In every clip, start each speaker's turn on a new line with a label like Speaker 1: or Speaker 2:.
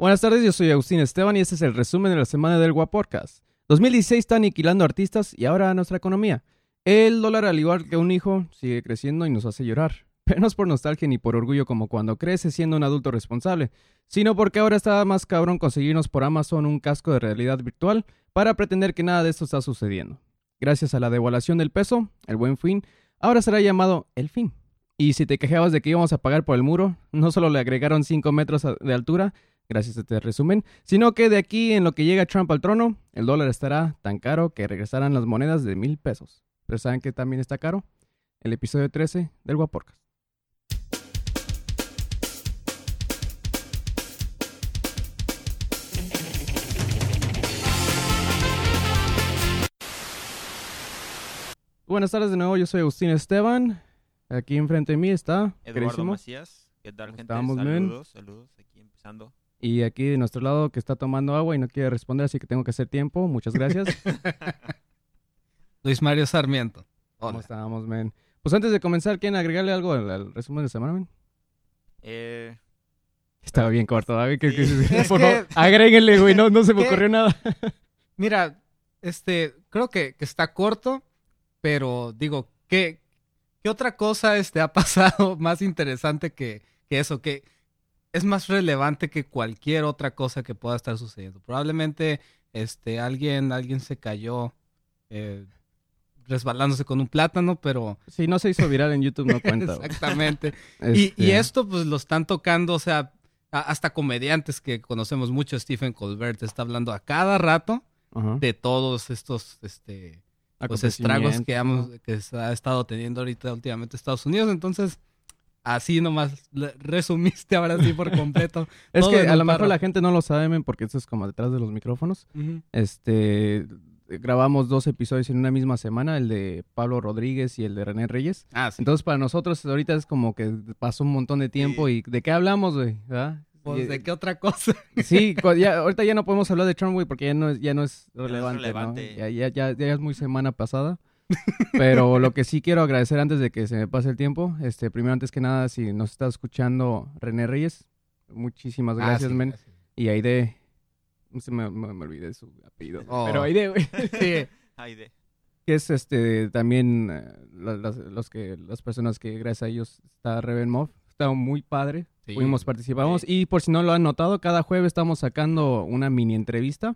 Speaker 1: Buenas tardes, yo soy Agustín Esteban y este es el resumen de la semana del Guapodcast. 2016 está aniquilando artistas y ahora nuestra economía. El dólar, al igual que un hijo, sigue creciendo y nos hace llorar. Pero no es por nostalgia ni por orgullo como cuando creces siendo un adulto responsable, sino porque ahora está más cabrón conseguirnos por Amazon un casco de realidad virtual para pretender que nada de esto está sucediendo. Gracias a la devaluación del peso, el buen fin, ahora será llamado el fin. Y si te quejabas de que íbamos a pagar por el muro, no solo le agregaron 5 metros de altura, gracias a este resumen, sino que de aquí en lo que llega Trump al trono, el dólar estará tan caro que regresarán las monedas de mil pesos. Pero ¿saben que también está caro? El episodio 13 del Guaporcas. Buenas tardes de nuevo, yo soy Agustín Esteban. Aquí enfrente de mí está
Speaker 2: Eduardo Macías. ¿Qué tal, gente? saludos, saludos, aquí empezando.
Speaker 1: Y aquí de nuestro lado que está tomando agua y no quiere responder, así que tengo que hacer tiempo. Muchas gracias.
Speaker 3: Luis Mario Sarmiento.
Speaker 1: ¿Cómo estamos, men? Pues antes de comenzar, ¿quieren agregarle algo al, resumen de semana, men?
Speaker 2: Eh...
Speaker 1: Estaba bien corto, David. Por favor, agréguenle, güey. No, no se me ocurrió nada.
Speaker 3: Mira, este, creo que, que, está corto, pero digo, ¿qué, qué otra cosa este, ha pasado más interesante que, que eso? Que es más relevante que cualquier otra cosa que pueda estar sucediendo. Probablemente este, alguien, alguien se cayó eh, resbalándose con un plátano, pero...
Speaker 1: Si no se hizo viral en YouTube, no cuenta.
Speaker 3: Exactamente. Y, este esto pues lo están tocando, o sea, hasta comediantes que conocemos mucho, Stephen Colbert está hablando a cada rato de todos estos este, pues, estragos que, hemos, que ha estado teniendo ahorita últimamente Estados Unidos. Entonces, así nomás resumiste ahora sí por completo.
Speaker 1: es que a lo mejor la gente no lo sabe, porque esto es como detrás de los micrófonos. Este grabamos dos episodios en una misma semana, el de Pablo Rodríguez y el de René Reyes.
Speaker 3: Ah,
Speaker 1: Entonces para nosotros ahorita es como que pasó un montón de tiempo y ¿de qué hablamos, güey?
Speaker 3: Pues, ¿de qué otra cosa?
Speaker 1: Sí, ahorita ya no podemos hablar de Trump, güey, porque ya no es, ya no es relevante, Ya, ya, ya, ya es muy semana pasada. Pero lo que sí quiero agradecer antes de que se me pase el tiempo, este, primero antes que nada, si nos está escuchando René Reyes, muchísimas ah, gracias, men. Y Aide, se me, me, olvidé su apellido.
Speaker 3: Oh. Pero Aide, güey.
Speaker 2: sí. Aide.
Speaker 1: Que es este también eh, las, los que las personas que gracias a ellos está Reven Moff. Está muy padre. Fuimos, participamos. Y por si no lo han notado, cada jueves estamos sacando una mini entrevista.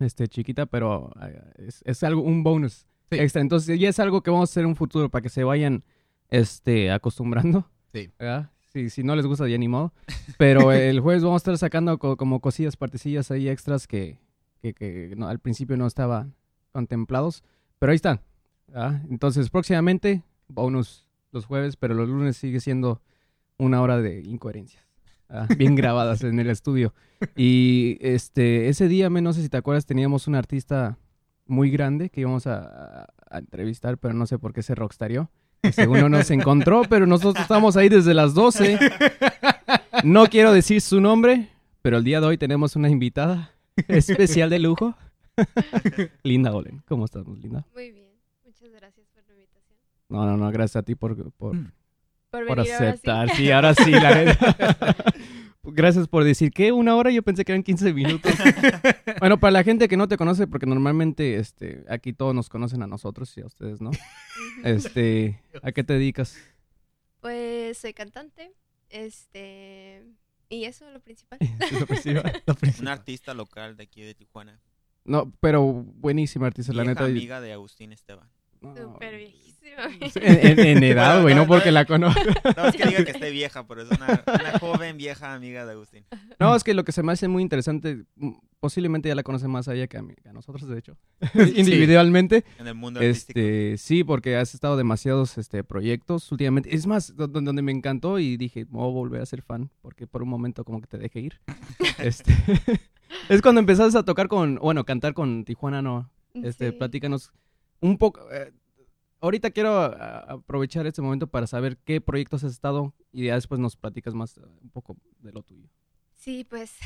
Speaker 1: Este, chiquita, pero eh, es, es algo, un bonus extra. Entonces ya es algo que vamos a hacer en un futuro para que se vayan este, acostumbrando.
Speaker 3: Sí.
Speaker 1: Sí, si no les gusta ya ni modo. Pero el jueves vamos a estar sacando como cosillas, partecillas ahí extras que, que, no, al principio no estaban contemplados. Pero ahí están. Entonces próximamente bonus los jueves, pero los lunes sigue siendo una hora de incoherencias. bien grabadas en el estudio. Y este ese día, no sé si te acuerdas, teníamos un artista muy grande que íbamos a, entrevistar, pero no sé por qué se rockstarió. Según no nos encontró, pero nosotros estamos ahí desde las 12. No quiero decir su nombre, pero el día de hoy tenemos una invitada especial de lujo. Linda Olen, ¿cómo estás, Linda?
Speaker 4: Muy bien, muchas gracias por la invitación.
Speaker 1: No, no, no, gracias a ti por, por,
Speaker 4: mm. por, aceptar.
Speaker 1: sí. ahora sí, la verdad. Gracias por decir que una hora, yo pensé que eran 15 minutos. bueno, para la gente que no te conoce, porque normalmente este, aquí todos nos conocen a nosotros y a ustedes, ¿no? este, ¿a qué te dedicas?
Speaker 4: Pues soy cantante, este, y eso es lo principal.
Speaker 1: lo principal,
Speaker 2: Un artista local de aquí de Tijuana.
Speaker 1: No, pero buenísima artista, la neta.
Speaker 2: amiga de Agustín Esteban.
Speaker 4: Súper viejísima.
Speaker 1: En, edad, güey, no, porque la conozco.
Speaker 2: No, es que diga que esté vieja, pero es una, joven vieja amiga de Agustín.
Speaker 1: No, es que lo que se me hace muy interesante, mm, posiblemente ya la conoce más a ella que a, mí, a nosotros, de hecho, individualmente.
Speaker 2: En el mundo
Speaker 1: este, Sí, porque has estado demasiados este, proyectos últimamente. Es más, donde, me encantó y dije, voy a volver a ser fan, porque por un momento como que te dejé ir. este, es cuando empezaste a tocar con, bueno, cantar con Tijuana, ¿no? Este, platícanos un poco, eh, ahorita quiero aprovechar este momento para saber qué proyectos has estado y ya después nos platicas más uh, un poco de lo tuyo.
Speaker 4: Sí, pues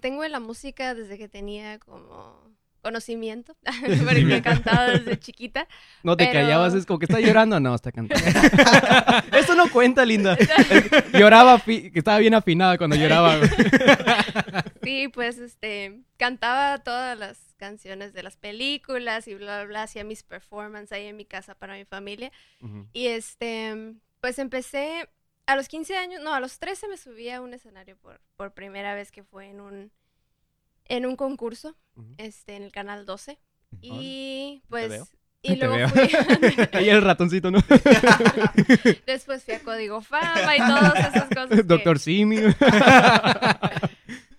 Speaker 4: tengo en la música desde que tenía como conocimiento, porque he cantado desde chiquita.
Speaker 1: No te callabas, es como que está llorando, no, está cantando. Eso no cuenta, linda. Lloraba, que estaba bien afinada cuando lloraba.
Speaker 4: Sí, pues este, cantaba todas las canciones de las películas y bla, bla, bla, hacía mis performances ahí en mi casa para mi familia. Y este, pues empecé a los 15 años, no, a los 13 me subí a un escenario por, por primera vez que fue en un, en un concurso, este, en el canal 12. Y pues,
Speaker 2: veo.
Speaker 4: y
Speaker 1: Te
Speaker 4: luego
Speaker 1: veo.
Speaker 4: fui,
Speaker 1: el ratoncito, ¿no?
Speaker 4: después fui a Código Fama y todas esas cosas. que-
Speaker 1: Doctor Simi.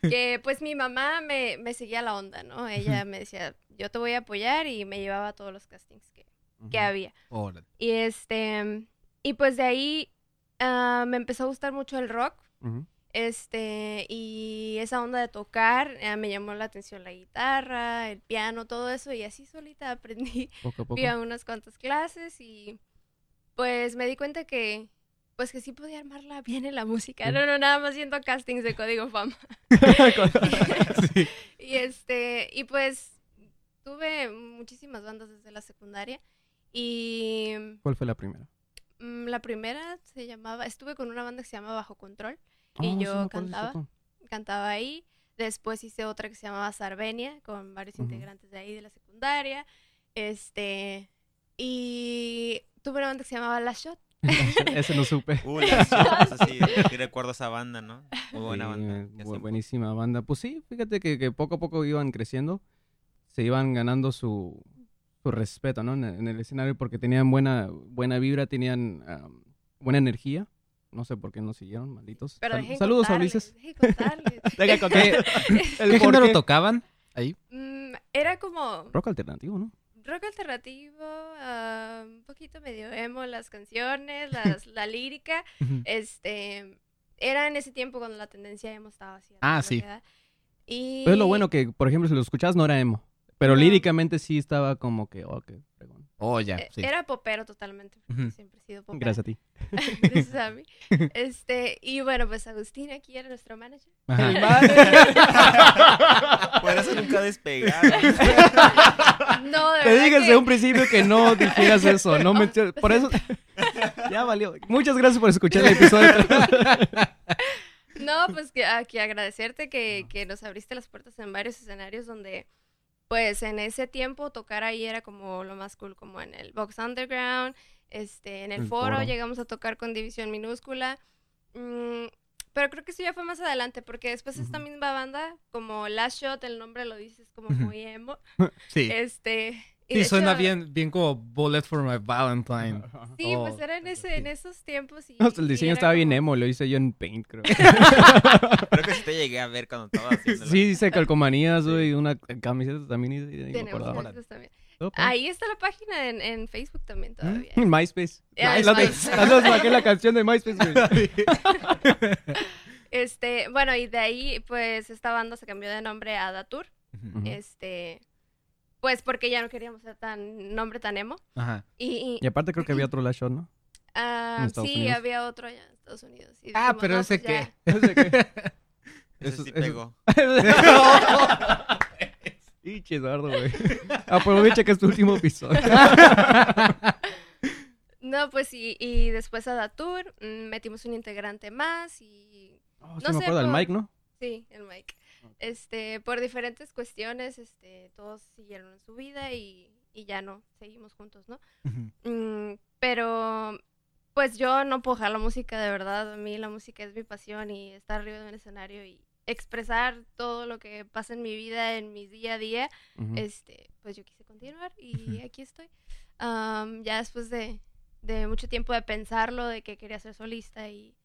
Speaker 4: que pues mi mamá me, me seguía la onda, ¿no? Ella me decía, yo te voy a apoyar y me llevaba a todos los castings que, que había.
Speaker 3: Órale.
Speaker 4: Y este, y pues de ahí ah, me empezó a gustar mucho el rock,
Speaker 1: Ujú.
Speaker 4: Este, y esa onda de tocar, eh, me llamó la atención la guitarra, el piano, todo eso, y así solita aprendí,
Speaker 1: Poco a poco.
Speaker 4: fui a unas cuantas clases y pues me di cuenta que, pues que sí podía armarla bien en la música, no, no, nada más a castings de Código Fama.
Speaker 3: Sí.
Speaker 4: Y este, y pues tuve muchísimas bandas desde la secundaria. Y
Speaker 1: ¿Cuál fue la primera?
Speaker 4: mm, la primera se llamaba, estuve con una banda que se llama Bajo Control, Y
Speaker 1: Ah, sí,
Speaker 4: yo cantaba. cantaba ahí. Después hice otra que se llamaba Sarvenia, con varios
Speaker 1: Ujú.
Speaker 4: integrantes de ahí de la secundaria. Este, y tuve una banda que se llamaba La Shot.
Speaker 1: Ese no supe.
Speaker 2: Uh, las shots, así, sí recuerdo esa banda, ¿no? Muy buena
Speaker 1: Sí,
Speaker 2: banda.
Speaker 1: eh, bu- buenísima banda. Pues sí, fíjate que, que poco a poco iban creciendo, se iban ganando su, su respeto, ¿no? En, el- en el escenario porque tenían buena, buena vibra, tenían am, buena energía. No sé por qué no siguieron, malditos.
Speaker 4: Pero
Speaker 1: Sal- saludos,
Speaker 4: contarles,
Speaker 1: Ulises.
Speaker 4: contarles.
Speaker 3: ¿Qué
Speaker 1: por
Speaker 3: género
Speaker 1: qué.
Speaker 3: tocaban ahí?
Speaker 4: Mm, era como
Speaker 1: Rock alternativo, ¿no?
Speaker 4: rock alternativo, ah, un poquito medio emo las canciones, las, la lírica. Este, era en ese tiempo cuando la tendencia emo estaba así. a
Speaker 3: Ah, sí.
Speaker 4: Y
Speaker 1: Pero es lo bueno que, por ejemplo, si lo escuchas no era emo. Pero
Speaker 4: No.
Speaker 1: líricamente sí estaba como que, oh, qué.
Speaker 3: Oh, ya, sí.
Speaker 4: Era popero totalmente. Siempre he sido popero.
Speaker 1: Gracias a ti.
Speaker 4: Gracias a mí. Este, y bueno, pues Agustín aquí era nuestro manager.
Speaker 3: Ajá.
Speaker 2: Por eso nunca despegar.
Speaker 4: No, de
Speaker 1: Te
Speaker 4: verdad
Speaker 1: dije desde
Speaker 4: que-
Speaker 1: un principio que no dijeras eso, no me- Por eso... ya valió. Muchas gracias por escuchar el episodio.
Speaker 4: No, pues que, a- que agradecerte que, que nos abriste las puertas en varios escenarios donde, pues en ese tiempo tocar ahí era como lo más cool, como en el Box Underground, este, en el,
Speaker 1: El
Speaker 4: foro,
Speaker 1: Foro.
Speaker 4: llegamos a tocar con División Minúscula. mm, pero creo que eso ya fue más adelante, porque después esta misma banda, como Last Shot, el nombre lo dices como muy emo.
Speaker 3: Sí.
Speaker 4: Este. Y
Speaker 3: Sí, suena
Speaker 4: hecho,
Speaker 3: bien, bien como Bullet for My Valentine.
Speaker 4: Sí, pues
Speaker 3: Oh,
Speaker 4: era en, ese, en esos tiempos. Y,
Speaker 1: el diseño estaba bien emo, lo hice yo en Paint, creo.
Speaker 2: Creo que sí te llegué a ver cuando estaba haciendo
Speaker 1: Sí, dice calcomanías, güey, una camiseta también. Y, y
Speaker 4: Tenemos.
Speaker 1: Oh.
Speaker 4: Ahí está la página en, en Facebook también todavía.
Speaker 1: En MySpace.
Speaker 4: Ah,
Speaker 1: La- la
Speaker 4: MySpace.
Speaker 1: la canción de MySpace, güey.
Speaker 4: Este, bueno, y de ahí, pues, esta banda se cambió de nombre a Datur.
Speaker 3: Ujú.
Speaker 1: Ujú.
Speaker 4: Este, pues porque ya no queríamos ser tan, nombre tan emo.
Speaker 3: Ajá.
Speaker 4: Y, y,
Speaker 1: Y aparte creo que había otro Last Shot, ¿no?
Speaker 4: ah,
Speaker 1: Estados
Speaker 4: sí,
Speaker 1: Unidos.
Speaker 4: había otro allá en Estados Unidos. Y
Speaker 3: Ah,
Speaker 4: dijimos,
Speaker 3: pero
Speaker 4: no,
Speaker 3: ese
Speaker 4: pues
Speaker 3: qué.
Speaker 1: ¿Ese qué?
Speaker 2: Ese
Speaker 1: Eso-
Speaker 2: sí
Speaker 1: eso-
Speaker 2: pegó.
Speaker 1: Y Eduardo, güey. Aprovecha que es tu último episodio.
Speaker 4: No, pues y, y después a Datur mm, metimos un integrante más y
Speaker 1: Oh, sí
Speaker 4: No
Speaker 1: me
Speaker 4: sé,
Speaker 1: acuerdo del
Speaker 4: por-
Speaker 1: Mike, ¿no?
Speaker 4: sí, el Mike. Este, por diferentes cuestiones, este, todos siguieron su vida y, y ya no, seguimos juntos, ¿no? Mm, pero pues yo no puedo dejar la música de verdad. A mí la música es mi pasión y estar arriba de un escenario y expresar todo lo que pasa en mi vida, en mi día a día, este, pues yo quise continuar y aquí estoy. Am, ya después de, de mucho tiempo de pensarlo, de que quería ser solista y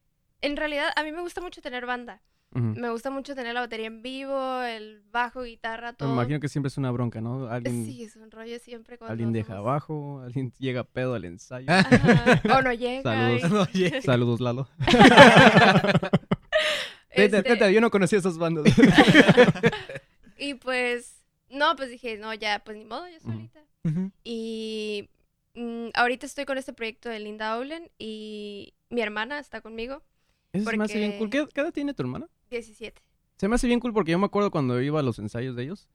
Speaker 4: en realidad a mí me gusta mucho tener banda. Me gusta mucho tener la batería en vivo, el bajo, guitarra,
Speaker 1: Me
Speaker 4: todo.
Speaker 1: imagino que siempre es una bronca, ¿no? Alguien,
Speaker 4: Sí, es un rollo siempre cuando
Speaker 1: alguien deja
Speaker 4: somos-
Speaker 1: abajo, alguien llega pedo al ensayo.
Speaker 4: Ajá, o no llega.
Speaker 1: Saludos.
Speaker 4: y-
Speaker 3: No, oye.
Speaker 1: Saludos, Lalo. Tete,
Speaker 4: Este,
Speaker 1: tete, yo no conocía esas bandas.
Speaker 4: Y pues, no, pues dije, no, ya, pues ni modo, yo solita. Y mm, ahorita estoy con este proyecto de Linda Aulen y mi hermana está conmigo,
Speaker 1: Eso se me hace bien cool.
Speaker 4: Porque-
Speaker 1: ¿Qué, qué edad tiene tu hermana?
Speaker 4: 17.
Speaker 1: Se me hace bien cool porque yo me acuerdo cuando iba a los ensayos de ellos.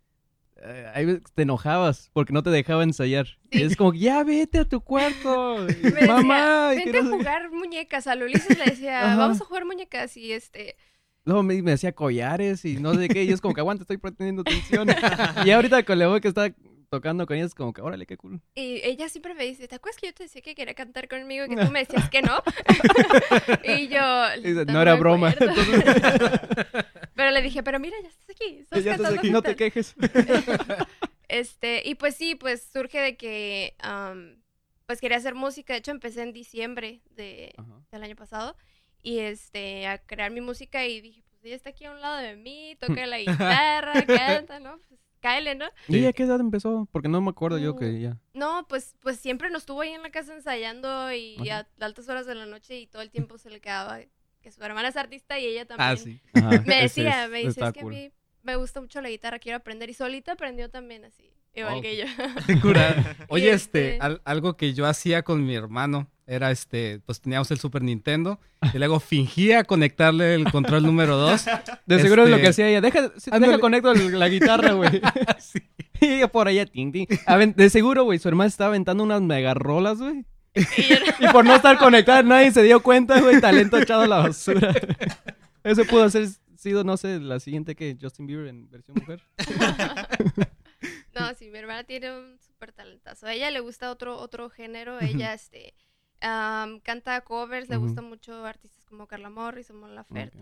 Speaker 1: eh, ahí te enojabas porque no te dejaba ensayar.
Speaker 4: Sí.
Speaker 1: Y es como, ya vete a tu cuarto.
Speaker 4: Me decía,
Speaker 1: Mamá. que
Speaker 4: Vente a
Speaker 1: no sé qué".
Speaker 4: jugar muñecas. A Ulises le decía,
Speaker 1: Ajá.
Speaker 4: vamos a jugar muñecas. Y este,
Speaker 1: Luego me, me hacía collares y no sé qué. Y es como que aguanta, estoy poniendo atención. y ahorita con la voz que está tocando con ella es como que, órale, qué cool.
Speaker 4: Y ella siempre me dice, ¿te acuerdas que yo te decía que quería cantar conmigo y que tú me decías que no? y yo...
Speaker 1: Dice, no era broma.
Speaker 4: acuerdo". pero le dije, pero mira, ya estás aquí. Estás
Speaker 1: Ya estás aquí, no te
Speaker 4: juntas".
Speaker 1: quejes.
Speaker 4: Este, y pues sí, pues surge de que, am, pues quería hacer música. De hecho, empecé en diciembre de, del año pasado. Y este, a crear mi música y dije, pues ella está aquí a un lado de mí, toca la guitarra, canta, ¿no? Pues cáele, ¿no?
Speaker 1: ¿Y a qué edad empezó? Porque no me acuerdo yo que
Speaker 4: Mm.
Speaker 1: ya.
Speaker 4: No, pues, pues siempre nos estuvo ahí en la casa ensayando y
Speaker 1: Ajá.
Speaker 4: a altas horas de la noche y todo el tiempo se le quedaba que su hermana es artista y ella también.
Speaker 3: Ah, sí.
Speaker 1: Ajá,
Speaker 4: Me decía,
Speaker 1: es-
Speaker 4: me dice, es que
Speaker 1: cool.
Speaker 4: a mí me gusta mucho la guitarra, quiero aprender. Y solita aprendió también así, igual
Speaker 3: Oh,
Speaker 4: que yo.
Speaker 3: Oye,
Speaker 4: Y
Speaker 3: este,
Speaker 4: este-
Speaker 3: al- algo que yo hacía con mi hermano era este, pues teníamos el Super Nintendo y luego fingía conectarle el control número 2.
Speaker 1: De seguro es lo
Speaker 3: Este-
Speaker 1: que hacía ella. Deja, sí,
Speaker 3: Ándale.
Speaker 1: deja conecto la guitarra, güey. Y ella por allá, ting, ting. De seguro, güey, su hermana estaba aventando unas mega rolas, güey.
Speaker 4: Y
Speaker 1: Y por no estar conectada, nadie se dio cuenta, güey. Talento echado a la basura. Eso pudo haber sido, no sé, la siguiente que Justin Bieber en versión mujer.
Speaker 4: No, sí, mi hermana tiene un súper talentazo. A ella le gusta otro, otro género. Ella, este, canta covers, le
Speaker 1: Ujú.
Speaker 4: gusta mucho artistas como Carla Morris o Mon Laferte.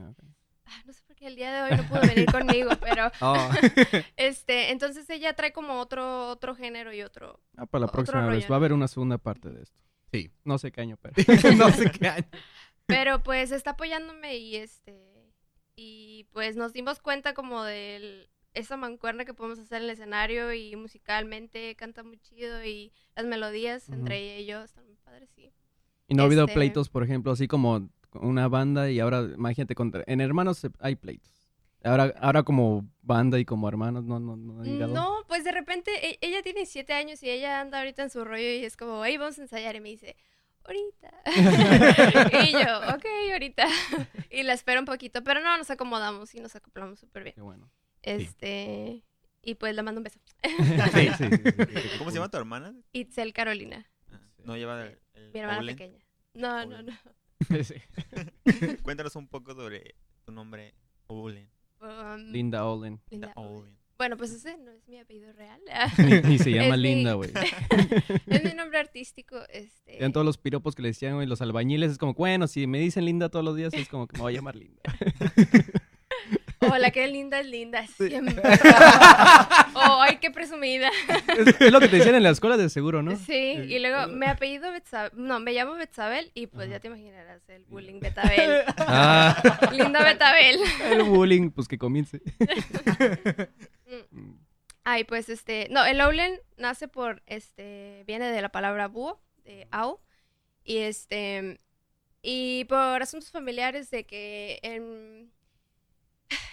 Speaker 4: No sé por qué el día de hoy no pudo venir conmigo, pero
Speaker 3: Oh,
Speaker 4: este, entonces ella trae como otro, otro género y otro.
Speaker 1: Ah, para la próxima vez.
Speaker 4: rollo,
Speaker 1: Va a haber una segunda parte de esto.
Speaker 3: Sí.
Speaker 1: No sé qué año, pero.
Speaker 3: no sé qué año.
Speaker 4: Pero pues está apoyándome y este, y pues nos dimos cuenta como de esa mancuerna que podemos hacer en el escenario y musicalmente canta muy chido y las melodías
Speaker 1: Ujú.
Speaker 4: entre ella y yo están muy padres, sí.
Speaker 1: Y no ha habido
Speaker 4: Este-
Speaker 1: pleitos, por ejemplo, así como una banda y ahora, imagínate, contra... en hermanos hay pleitos. Ahora, ahora como banda y como hermanos, no, no, no.
Speaker 4: No, pues de repente e- ella tiene siete años y ella anda ahorita en su rollo y es como, hey, vamos a ensayar. Y me dice, ahorita. y yo, ok, ahorita. y la espero un poquito, pero no, nos acomodamos y nos acoplamos súper bien.
Speaker 1: Qué bueno.
Speaker 4: Este, y pues le mando un beso.
Speaker 1: Sí, sí, sí,
Speaker 2: ¿Cómo se llama tu hermana?
Speaker 4: Itzel Carolina,
Speaker 2: Ah, No lleva el, el
Speaker 4: mi hermana
Speaker 2: Olen.
Speaker 4: pequeña. No, no, no.
Speaker 1: Sí.
Speaker 2: Cuéntanos un poco sobre tu nombre, Olen.
Speaker 4: Um,
Speaker 1: Linda Olin.
Speaker 4: Linda.
Speaker 2: Olen.
Speaker 4: Bueno, pues ese no es mi apellido real.
Speaker 1: Y se llama
Speaker 4: Es
Speaker 1: Linda, güey.
Speaker 4: es mi nombre artístico. Este,
Speaker 1: todos los piropos que le decían, güey, los albañiles. Es como, bueno, si me dicen Linda todos los días, es como que me voy a llamar Linda.
Speaker 4: Hola, qué linda es linda siempre. oh, ay, qué presumida.
Speaker 1: es, es lo que te decían en la escuela de seguro, ¿no?
Speaker 4: Sí, y luego me apellido Betzabel, no, me llamo Betzabel y pues ya te imaginarás el bullying Betabel.
Speaker 3: Ah,
Speaker 4: linda Betabel.
Speaker 1: El bullying, pues que comience.
Speaker 4: Mm. Ay, pues este, no, el Oulen nace por, este, viene de la palabra búho, de au, y este, y por asuntos familiares de que en,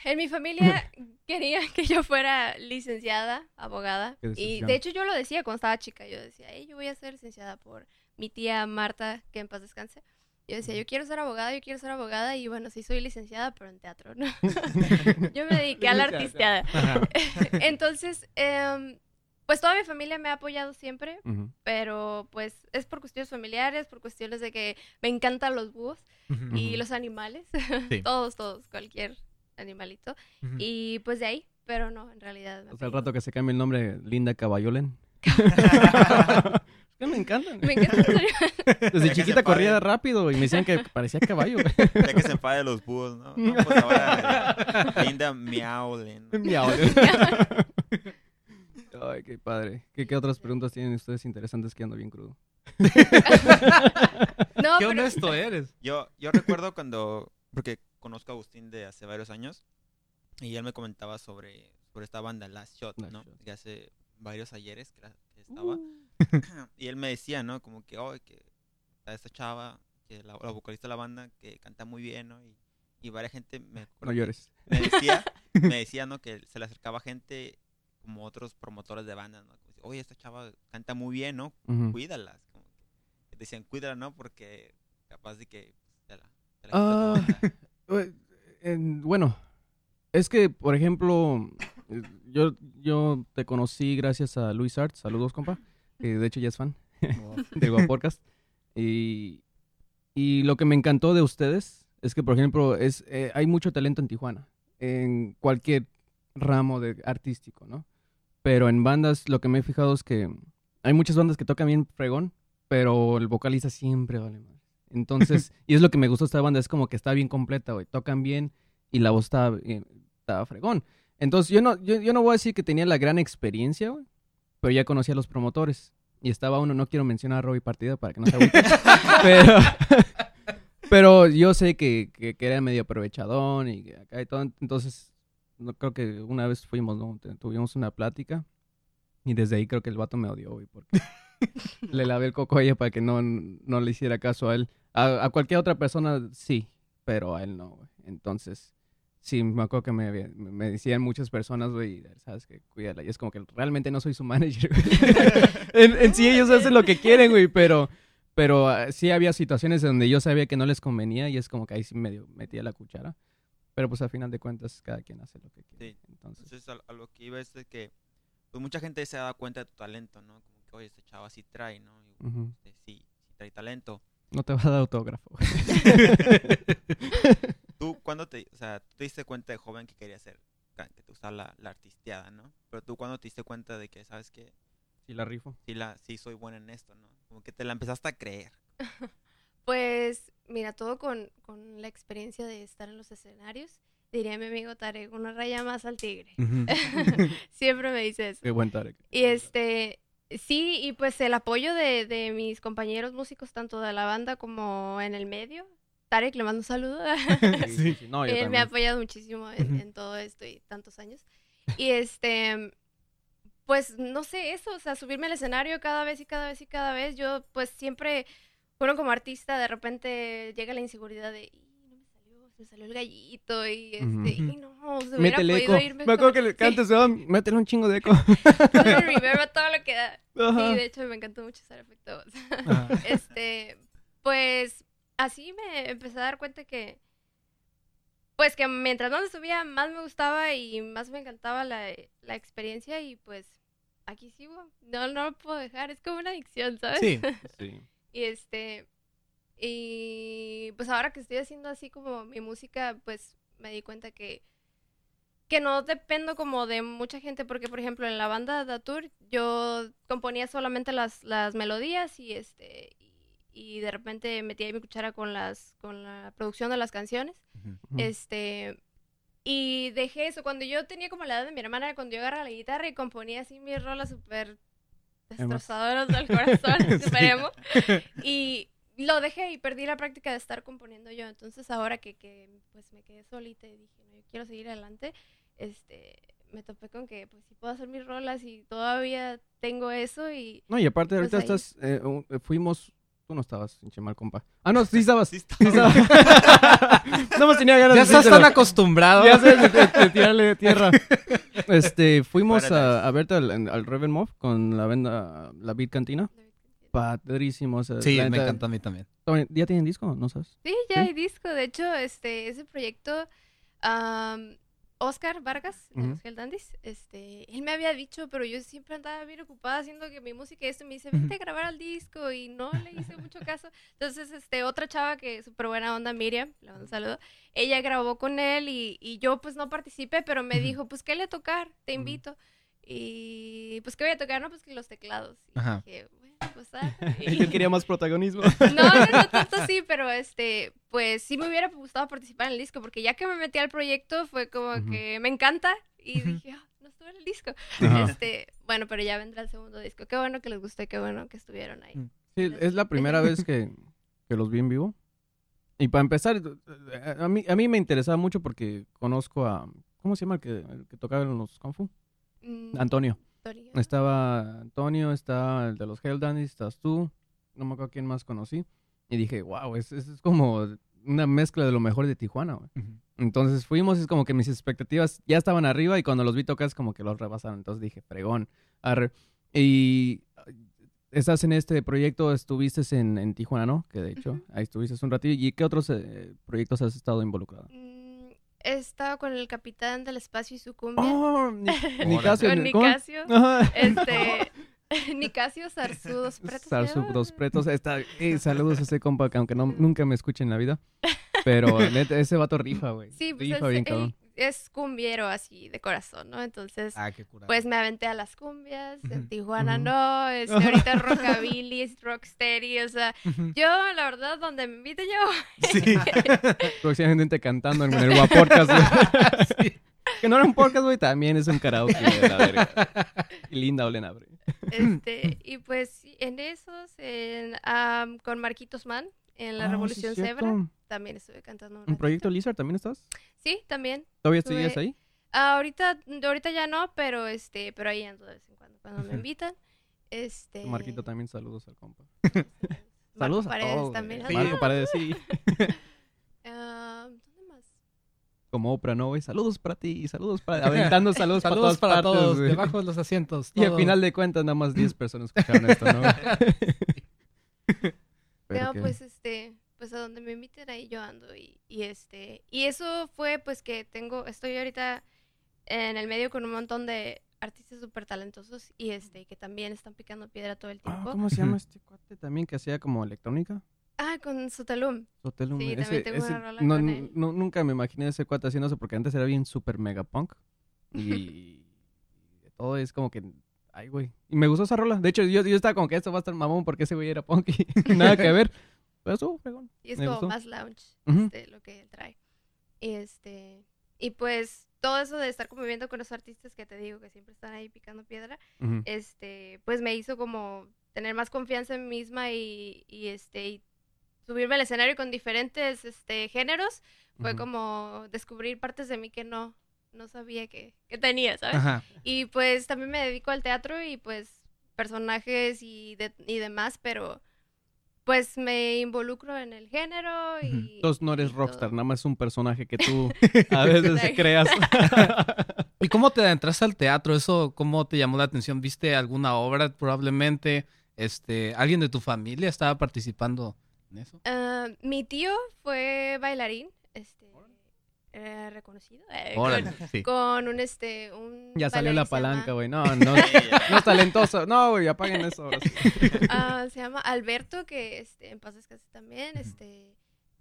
Speaker 4: en mi familia querían que yo fuera licenciada, abogada, y de hecho yo lo decía cuando estaba chica, yo decía, "Ey, yo voy a ser licenciada por mi tía Marta, que en paz descanse. Yo decía, yo quiero ser abogada, yo quiero ser abogada, y bueno, sí soy licenciada, pero en teatro, ¿no? yo me dediqué a la artisteada. Entonces, em, pues toda mi familia me ha apoyado siempre, pero pues es por cuestiones familiares, por cuestiones de que me encantan los búhos y
Speaker 1: Ujú.
Speaker 4: los animales,
Speaker 3: Sí.
Speaker 4: todos, todos, cualquier animalito. Y pues de ahí, pero no, en realidad. me
Speaker 1: O sea, al
Speaker 4: apellido-
Speaker 1: rato que se cambie el nombre, Linda Caballolen. Es que me encantan.
Speaker 4: Me encanta en serio.
Speaker 1: Desde chiquita corría rápido y me decían que parecía caballo.
Speaker 2: Ya que se enfade los búhos, ¿no? No, pues ahora eh, Linda Miaulen.
Speaker 1: Miau. Ay, qué padre. ¿Qué, qué otras preguntas tienen ustedes interesantes que ando bien crudo?
Speaker 4: No,
Speaker 3: Qué
Speaker 4: pero
Speaker 3: honesto eres.
Speaker 2: Yo, yo recuerdo cuando, porque conozco a Agustín de hace varios años, y él me comentaba sobre, sobre esta banda, Last Shot,
Speaker 1: Last
Speaker 2: ¿no?
Speaker 1: Shot.
Speaker 2: Que hace varios ayeres que, la- que estaba.
Speaker 1: Uh.
Speaker 2: Y él me decía, ¿no? Como que, oh, que está esta chava, que la, la vocalista de la banda, que canta muy bien, ¿no? Y, y varias gente me,
Speaker 1: No
Speaker 2: que
Speaker 1: llores.
Speaker 2: me decía, me decía, ¿no? Que se le acercaba gente como otros promotores de bandas, ¿no? Como, Oye, esta chava canta muy bien, ¿no?
Speaker 1: Ujú.
Speaker 2: Cuídalas. Como que decían, cuídala, ¿no? Porque capaz de que te la, te la
Speaker 1: Ah.
Speaker 2: quita tu banda".
Speaker 1: Eh, en- bueno, es que, por ejemplo, eh, yo, yo te conocí gracias a Luis Art. Saludos, compa. De hecho ya es fan del Podcast. Y, y lo que me encantó de ustedes es que, por ejemplo, es, eh, hay mucho talento en Tijuana, en cualquier ramo de artístico, ¿no? Pero en bandas lo que me he fijado es que hay muchas bandas que tocan bien fregón, pero el vocalista siempre vale más. Entonces, y es lo que me gustó esta banda, es como que está bien completa, güey. Tocan bien y la voz está, bien- está fregón. Entonces, yo no, yo, yo no voy a decir que tenía la gran experiencia, güey, pero ya conocía a los promotores. Y estaba uno, no quiero mencionar a Robbie Partida para que no se agüite, pero, pero yo sé que, que, que era medio aprovechadón y que acá y todo. Entonces, no creo que una vez fuimos, ¿no? Tuvimos una plática y desde ahí creo que el vato me odió, güey, porque le lavé el coco a ella para que no, no le hiciera caso a él. A, a cualquier otra persona sí, pero a él no, güey. Entonces, sí, me acuerdo que me, me, decían muchas personas, güey, sabes que cuídala. Y es como que realmente no soy su manager, en, en sí ellos hacen lo que quieren, güey, pero, pero ah, sí había situaciones donde yo sabía que no les convenía y es como que ahí sí medio metía la cuchara. Pero pues al final de cuentas cada quien hace lo que quiere.
Speaker 2: Sí.
Speaker 1: Entonces,
Speaker 2: Entonces, a, a lo que iba es de que pues mucha gente se dado cuenta de tu talento, ¿no? Como oye, este chavo sí trae, ¿no? Y, este, sí, sí trae talento.
Speaker 1: no te va a dar autógrafo.
Speaker 2: Tú, cuando te, o sea, tú te diste cuenta de joven que querías ser, que te gustaba la, la artisteada, ¿no? Pero tú, cuando te diste cuenta de que, sabes que
Speaker 1: Sí, la rifo.
Speaker 2: sí, la, sí soy buena en esto, ¿no? Como que te la empezaste a creer.
Speaker 4: Pues, mira, todo con, con la experiencia de estar en los escenarios. Diría mi amigo Tarek, una raya más al tigre. Siempre me dice eso.
Speaker 1: Qué buen Tarek.
Speaker 4: Y este, sí, y pues el apoyo de, de mis compañeros músicos, tanto de la banda como en el medio. Tarek, le mando un saludo.
Speaker 1: Sí. No, yo
Speaker 4: Él me ha apoyado muchísimo en, todo esto y tantos años. Y este, pues no sé, eso, o sea, subirme al escenario cada vez y cada vez y cada vez. Yo, pues siempre, bueno, como artista, de repente llega la inseguridad de, "Y, no me salió, el gallito y este, y no, se hubiera
Speaker 1: Métele
Speaker 4: podido
Speaker 1: eco.
Speaker 4: ir
Speaker 1: Me acuerdo que le cantes, weón, métele un chingo de eco.
Speaker 4: a todo lo que da. Sí, de hecho me encantó mucho usar efectos.
Speaker 3: Ajá.
Speaker 4: este, pues así me empecé a dar cuenta que, pues que mientras más me subía, más me gustaba y más me encantaba la, la experiencia y pues aquí sigo. No, no lo puedo dejar, es como una adicción, ¿sabes?
Speaker 3: Sí.
Speaker 1: Sí.
Speaker 4: Y este, y pues ahora que estoy haciendo así como mi música, pues me di cuenta que, que no dependo como de mucha gente, porque por ejemplo en la banda Datur yo componía solamente las, las melodías y este, y, y de repente metía ahí mi cuchara con las, con la producción de las canciones. Este, y dejé eso. Cuando yo tenía como la edad de mi hermana, cuando yo agarraba la guitarra y componía así mis rolas súper destrozadoras del corazón, super emo. Y lo dejé y perdí la práctica de estar componiendo yo. Entonces ahora que, que pues me quedé solita y dije, no, yo quiero seguir adelante, este, me topé con que pues sí puedo hacer mis rolas y todavía tengo eso y
Speaker 1: No, y aparte
Speaker 4: Pues
Speaker 1: ahorita
Speaker 4: ahí.
Speaker 1: estás, eh, eh, fuimos, tú no estabas, pinche mal compa. Ah, no, sí estabas.
Speaker 2: Sí,
Speaker 1: Sí
Speaker 2: estaba.
Speaker 1: estabas. no más tenía ganas
Speaker 3: Ya
Speaker 1: de
Speaker 3: estás tan acostumbrado.
Speaker 1: Ya sé, de, de- tirarle tierra. Este, fuimos a, a verte al, al Reven Mob con la venda, la Beat Cantina. Padrísimo. o sea,
Speaker 3: Sí, me
Speaker 1: neta-
Speaker 3: encanta a mí también.
Speaker 1: ¿Ya tienen disco? ¿No sabes?
Speaker 4: Sí, ya
Speaker 1: ¿Sí?
Speaker 4: hay disco. De hecho, este, ese proyecto, am, Oscar Vargas, de
Speaker 1: Ujú.
Speaker 4: los Hell Dandies, este, él me había dicho, pero yo siempre andaba bien ocupada haciendo que mi música y esto, y me dice, vente a grabar al disco, y no le hice mucho caso. Entonces, este, otra chava que es súper buena onda, Miriam, le mando un saludo, ella grabó con él, y, y yo, pues, no participé, pero me dijo, pues, ¿qué le tocar? Te invito. Y, pues, ¿qué voy a tocar? No, pues, que los teclados. Y
Speaker 3: Ajá.
Speaker 4: dije, ah.
Speaker 1: Yo quería más protagonismo.
Speaker 4: No, no, no tanto sí, pero este, pues sí me hubiera gustado participar en el disco, porque ya que me metí al proyecto fue como que me encanta y dije, ah, no estuve en el disco. Este, bueno, pero ya vendrá el segundo disco. Qué bueno que les gustó y qué bueno que estuvieron ahí.
Speaker 3: Mm.
Speaker 1: Sí, es la primera vez que, que los vi en vivo. Y para empezar, eh, a mí, a mí me interesaba mucho porque conozco a... ¿Cómo se llama el que, el que tocaba en los Kung Fu?
Speaker 4: Mm,
Speaker 1: Antonio.
Speaker 4: Antonio.
Speaker 1: Estaba Antonio, está el de los Hell Dandies, estás tú. No me acuerdo quién más conocí. Y dije, wow, es, es, es como una mezcla de lo mejor de Tijuana, güey. Entonces fuimos, es como que mis expectativas ya estaban arriba y cuando los vi tocar es como que los rebasaron. Entonces dije, fregón. arre. Y eh, estás en este proyecto, estuviste en, en Tijuana, ¿no? Que de hecho, ahí estuviste un ratillo. ¿Y qué otros eh, proyectos has estado involucrado?
Speaker 4: Mm, he estado con el capitán del espacio y su cumbia.
Speaker 1: ¡Oh! Ni-. Nicasio.
Speaker 4: con. Nicasio. Este, Nicasio Zarzudos Pretos.
Speaker 1: Sarsu,
Speaker 4: creo.
Speaker 1: dos pretos. Está, eh, saludos a ese compa que aunque no, nunca me escuche en la vida. Pero neta, ese vato rifa, güey.
Speaker 4: Sí, pues
Speaker 1: rifa bien cabrón.
Speaker 4: Es cumbiero así de corazón, ¿no? Entonces,
Speaker 3: Ah,
Speaker 4: pues me aventé a las cumbias, en. Tijuana
Speaker 1: Ujú.
Speaker 4: no, este, ahorita rockabilly, es rocksteady, o sea, yo, la verdad, donde me invite yo,
Speaker 3: Sí.
Speaker 1: Próximamente cantando en el Guapodcast, güey. Que no era un podcast, güey, también es un karaoke de la verga. Y linda Olen abre.
Speaker 4: este, y pues sí, en esos, en, am, con Marquitos Man, en la
Speaker 1: Ah, sí,
Speaker 4: Revolución
Speaker 1: cierto.
Speaker 4: Zebra, también estuve cantando un
Speaker 1: ¿En. Proyecto Lizard también estás?
Speaker 4: Sí, también.
Speaker 1: ¿Todavía
Speaker 4: Estuve-
Speaker 1: ahí?
Speaker 4: Ah, ahorita, ahorita ya no, pero este, pero ahí ando de vez en cuando, cuando me invitan. Este.
Speaker 1: Marquito también, saludos al compa.
Speaker 4: Marco
Speaker 1: Saludos a
Speaker 4: Paredes
Speaker 1: todos.
Speaker 4: también.
Speaker 1: güey.
Speaker 3: Sí.
Speaker 1: Marco Paredes, sí.
Speaker 4: ¿Dónde más?
Speaker 1: Como Oprah, ¿no, güey? Saludos para ti, saludos para... Aventando saludos,
Speaker 3: Saludos
Speaker 1: para
Speaker 3: para
Speaker 1: todas partes,
Speaker 3: todos, debajo de los asientos.
Speaker 1: Y al final de cuentas, nada más 10 personas escucharon esto, ¿no? Pero
Speaker 4: no,
Speaker 1: que-
Speaker 4: pues este, pues a donde me inviten ahí yo ando y, y este, y eso fue pues que tengo, estoy ahorita en el medio con un montón de artistas súper talentosos y este, que también están picando piedra todo el
Speaker 1: Ah,
Speaker 4: tiempo.
Speaker 1: ¿Cómo se llama este cuate también que hacía como electrónica?
Speaker 4: Ah, con Sotalum.
Speaker 1: Sotelum.
Speaker 4: Sí,
Speaker 1: ese-
Speaker 4: también tengo
Speaker 1: ese-
Speaker 4: una rola
Speaker 1: no,
Speaker 4: con él.
Speaker 1: no- nunca me imaginé ese cuate haciendo eso porque antes era bien super mega punk. Y de todo es como que. Ay, güey. Y me gustó esa rola. De hecho, yo, yo estaba como que esto va a estar mamón porque ese güey era punk y nada que ver. Fregón.
Speaker 4: Y es
Speaker 1: Me
Speaker 4: como
Speaker 1: gustó.
Speaker 4: más lounge, este, lo que él trae. Y este, y pues todo eso de estar conviviendo con los artistas que te digo que siempre están ahí picando piedra, este, pues me hizo como tener más confianza en mí misma y, y este, y subirme al escenario con diferentes este, géneros, fue como descubrir partes de mí que no, no sabía que, que tenía, ¿sabes?
Speaker 3: Ajá.
Speaker 4: Y pues también me dedico al teatro y pues personajes y, de- y demás, pero pues me involucro en el género y...
Speaker 1: Entonces no eres rockstar,
Speaker 4: todo.
Speaker 1: nada más es un personaje que tú a veces creas.
Speaker 3: ¿Y cómo te adentraste al teatro? ¿Eso cómo te llamó la atención? ¿Viste alguna obra probablemente? Este, ¿Alguien de tu familia estaba participando en eso?
Speaker 4: Ah, mi tío fue bailarín, eh, reconocido, eh, con-
Speaker 3: Órale, sí.
Speaker 4: con, un este, un
Speaker 1: ya salió la palanca, güey. No, no, no es talentoso. No, güey, apaguen eso. ahora sí.
Speaker 4: Ah, se llama Alberto, que este, en paz descanse también, este,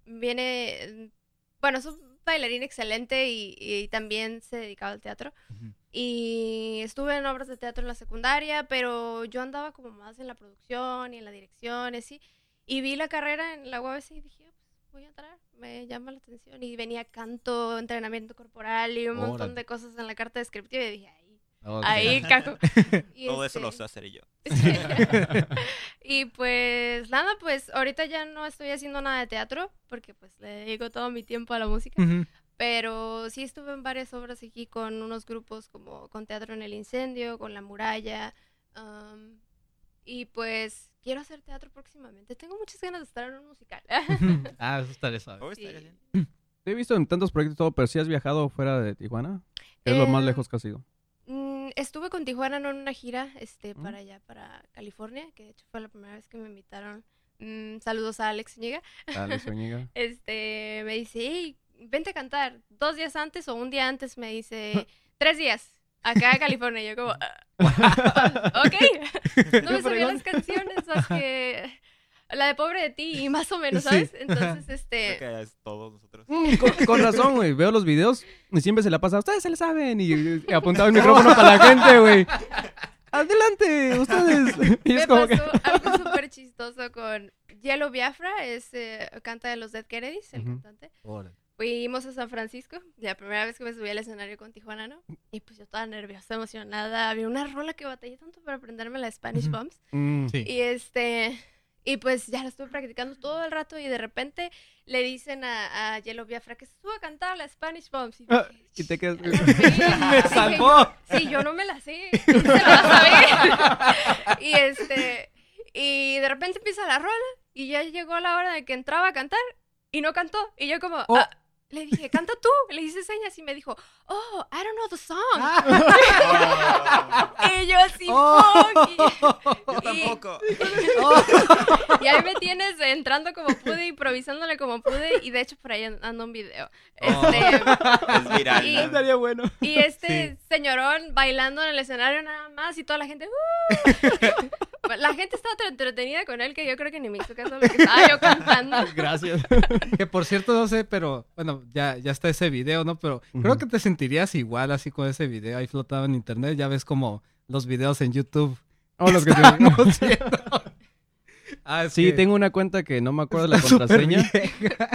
Speaker 4: viene, bueno, es un bailarín excelente y, y también se dedicaba al teatro.
Speaker 3: Ujú.
Speaker 4: Y estuve en obras de teatro en la secundaria, pero yo andaba como más en la producción y en la dirección, y así. Y vi la carrera en la UABC y dije, "Ah, pues voy a entrar, me llama la atención. Y venía canto, entrenamiento corporal y un montón
Speaker 3: Órale.
Speaker 4: de cosas en la carta descriptiva y dije, ahí,
Speaker 3: Ok.
Speaker 4: ahí cajo. Y
Speaker 2: Todo eso
Speaker 4: este,
Speaker 2: lo sé hacer yo.
Speaker 4: y pues nada, pues ahorita ya no estoy haciendo nada de teatro porque pues le dedico todo mi tiempo a la música, pero sí estuve en varias obras aquí con unos grupos como con Teatro en el Incendio, con La Muralla, y pues quiero hacer teatro próximamente. Tengo muchas ganas de estar en un musical.
Speaker 3: ah, eso estaría suave.
Speaker 2: Oh,
Speaker 4: Sí.
Speaker 1: Te he visto en tantos proyectos y todo, pero sí has viajado fuera de Tijuana. ¿Qué es lo más
Speaker 4: Eh,
Speaker 1: lejos que has ido?
Speaker 4: Mm, estuve con Tijuana en una gira este,
Speaker 1: Mm.
Speaker 4: para allá, para California, que de hecho fue la primera vez que me invitaron. Mm, saludos a Alex Zúñiga.
Speaker 1: Dale, Zúñiga.
Speaker 4: este, me dice, hey, vente a cantar. Dos días antes o un día antes me dice, tres días, acá a California. Yo como, "Ah, ok. No me sabía las canciones más que la de Pobre de ti y más o menos,
Speaker 3: Sí.
Speaker 4: ¿sabes? Entonces,
Speaker 2: Creo
Speaker 4: este...
Speaker 2: que es todos nosotros.
Speaker 1: Mm, con, con razón, güey. Veo los videos y siempre se la pasa. Ustedes se le saben. Y, y apuntaba el micrófono para la gente, güey. Adelante, ustedes. Y
Speaker 4: Me
Speaker 1: es como que.
Speaker 4: pasó algo súper chistoso con Yellow Biafra, es, eh, canta de los Dead Kennedys, el cantante.
Speaker 3: Órale.
Speaker 4: Fuimos a San Francisco, la primera vez que me subí al escenario con Tijuana, ¿no? Y pues yo toda nerviosa, emocionada. Había una rola que batallé tanto para aprenderme la Spanish. Bombs.
Speaker 1: Mm,
Speaker 3: Sí.
Speaker 4: Y este, y pues ya la estuve practicando todo el rato y de repente le dicen a, a Yellow Biafra que se suba a cantar la Spanish Bombs. Y,
Speaker 1: Ah,
Speaker 4: dije,
Speaker 1: y te quedas.
Speaker 3: Me
Speaker 4: Dije,
Speaker 3: salvó.
Speaker 4: Sí, yo no me la sé. ¿quién se la va a saber? y este, y de repente empieza la rola y ya llegó la hora de que entraba a cantar y no cantó. Y yo como,
Speaker 3: Oh.
Speaker 4: "Ah", le dije, canta tú. Le hice señas y me dijo, oh, I don't know the song. y yo así,
Speaker 3: Oh.
Speaker 4: Y-
Speaker 2: Yo tampoco.
Speaker 4: y ahí me tienes entrando como pude, improvisándole como pude, y de hecho por ahí ando un video.
Speaker 3: Oh.
Speaker 4: Este,
Speaker 2: Es viral.
Speaker 4: Y-
Speaker 2: ¿no?
Speaker 1: Estaría bueno.
Speaker 4: y este
Speaker 3: Sí.
Speaker 4: señorón bailando en el escenario nada más, y toda la gente, "Uh". La gente estaba tan entretenida con él que yo creo que ni me hizo caso lo que estaba yo cantando.
Speaker 1: Gracias.
Speaker 3: Que por cierto, no sé, pero bueno, ya, ya está ese video, ¿no? Pero creo
Speaker 1: Ujú.
Speaker 3: que te sentirías igual así con ese video ahí flotado en internet. Ya ves como los videos en YouTube.
Speaker 1: Oh, los que te-.
Speaker 3: Ah,
Speaker 1: Sí,
Speaker 3: que
Speaker 1: tengo una cuenta que no me acuerdo la contraseña.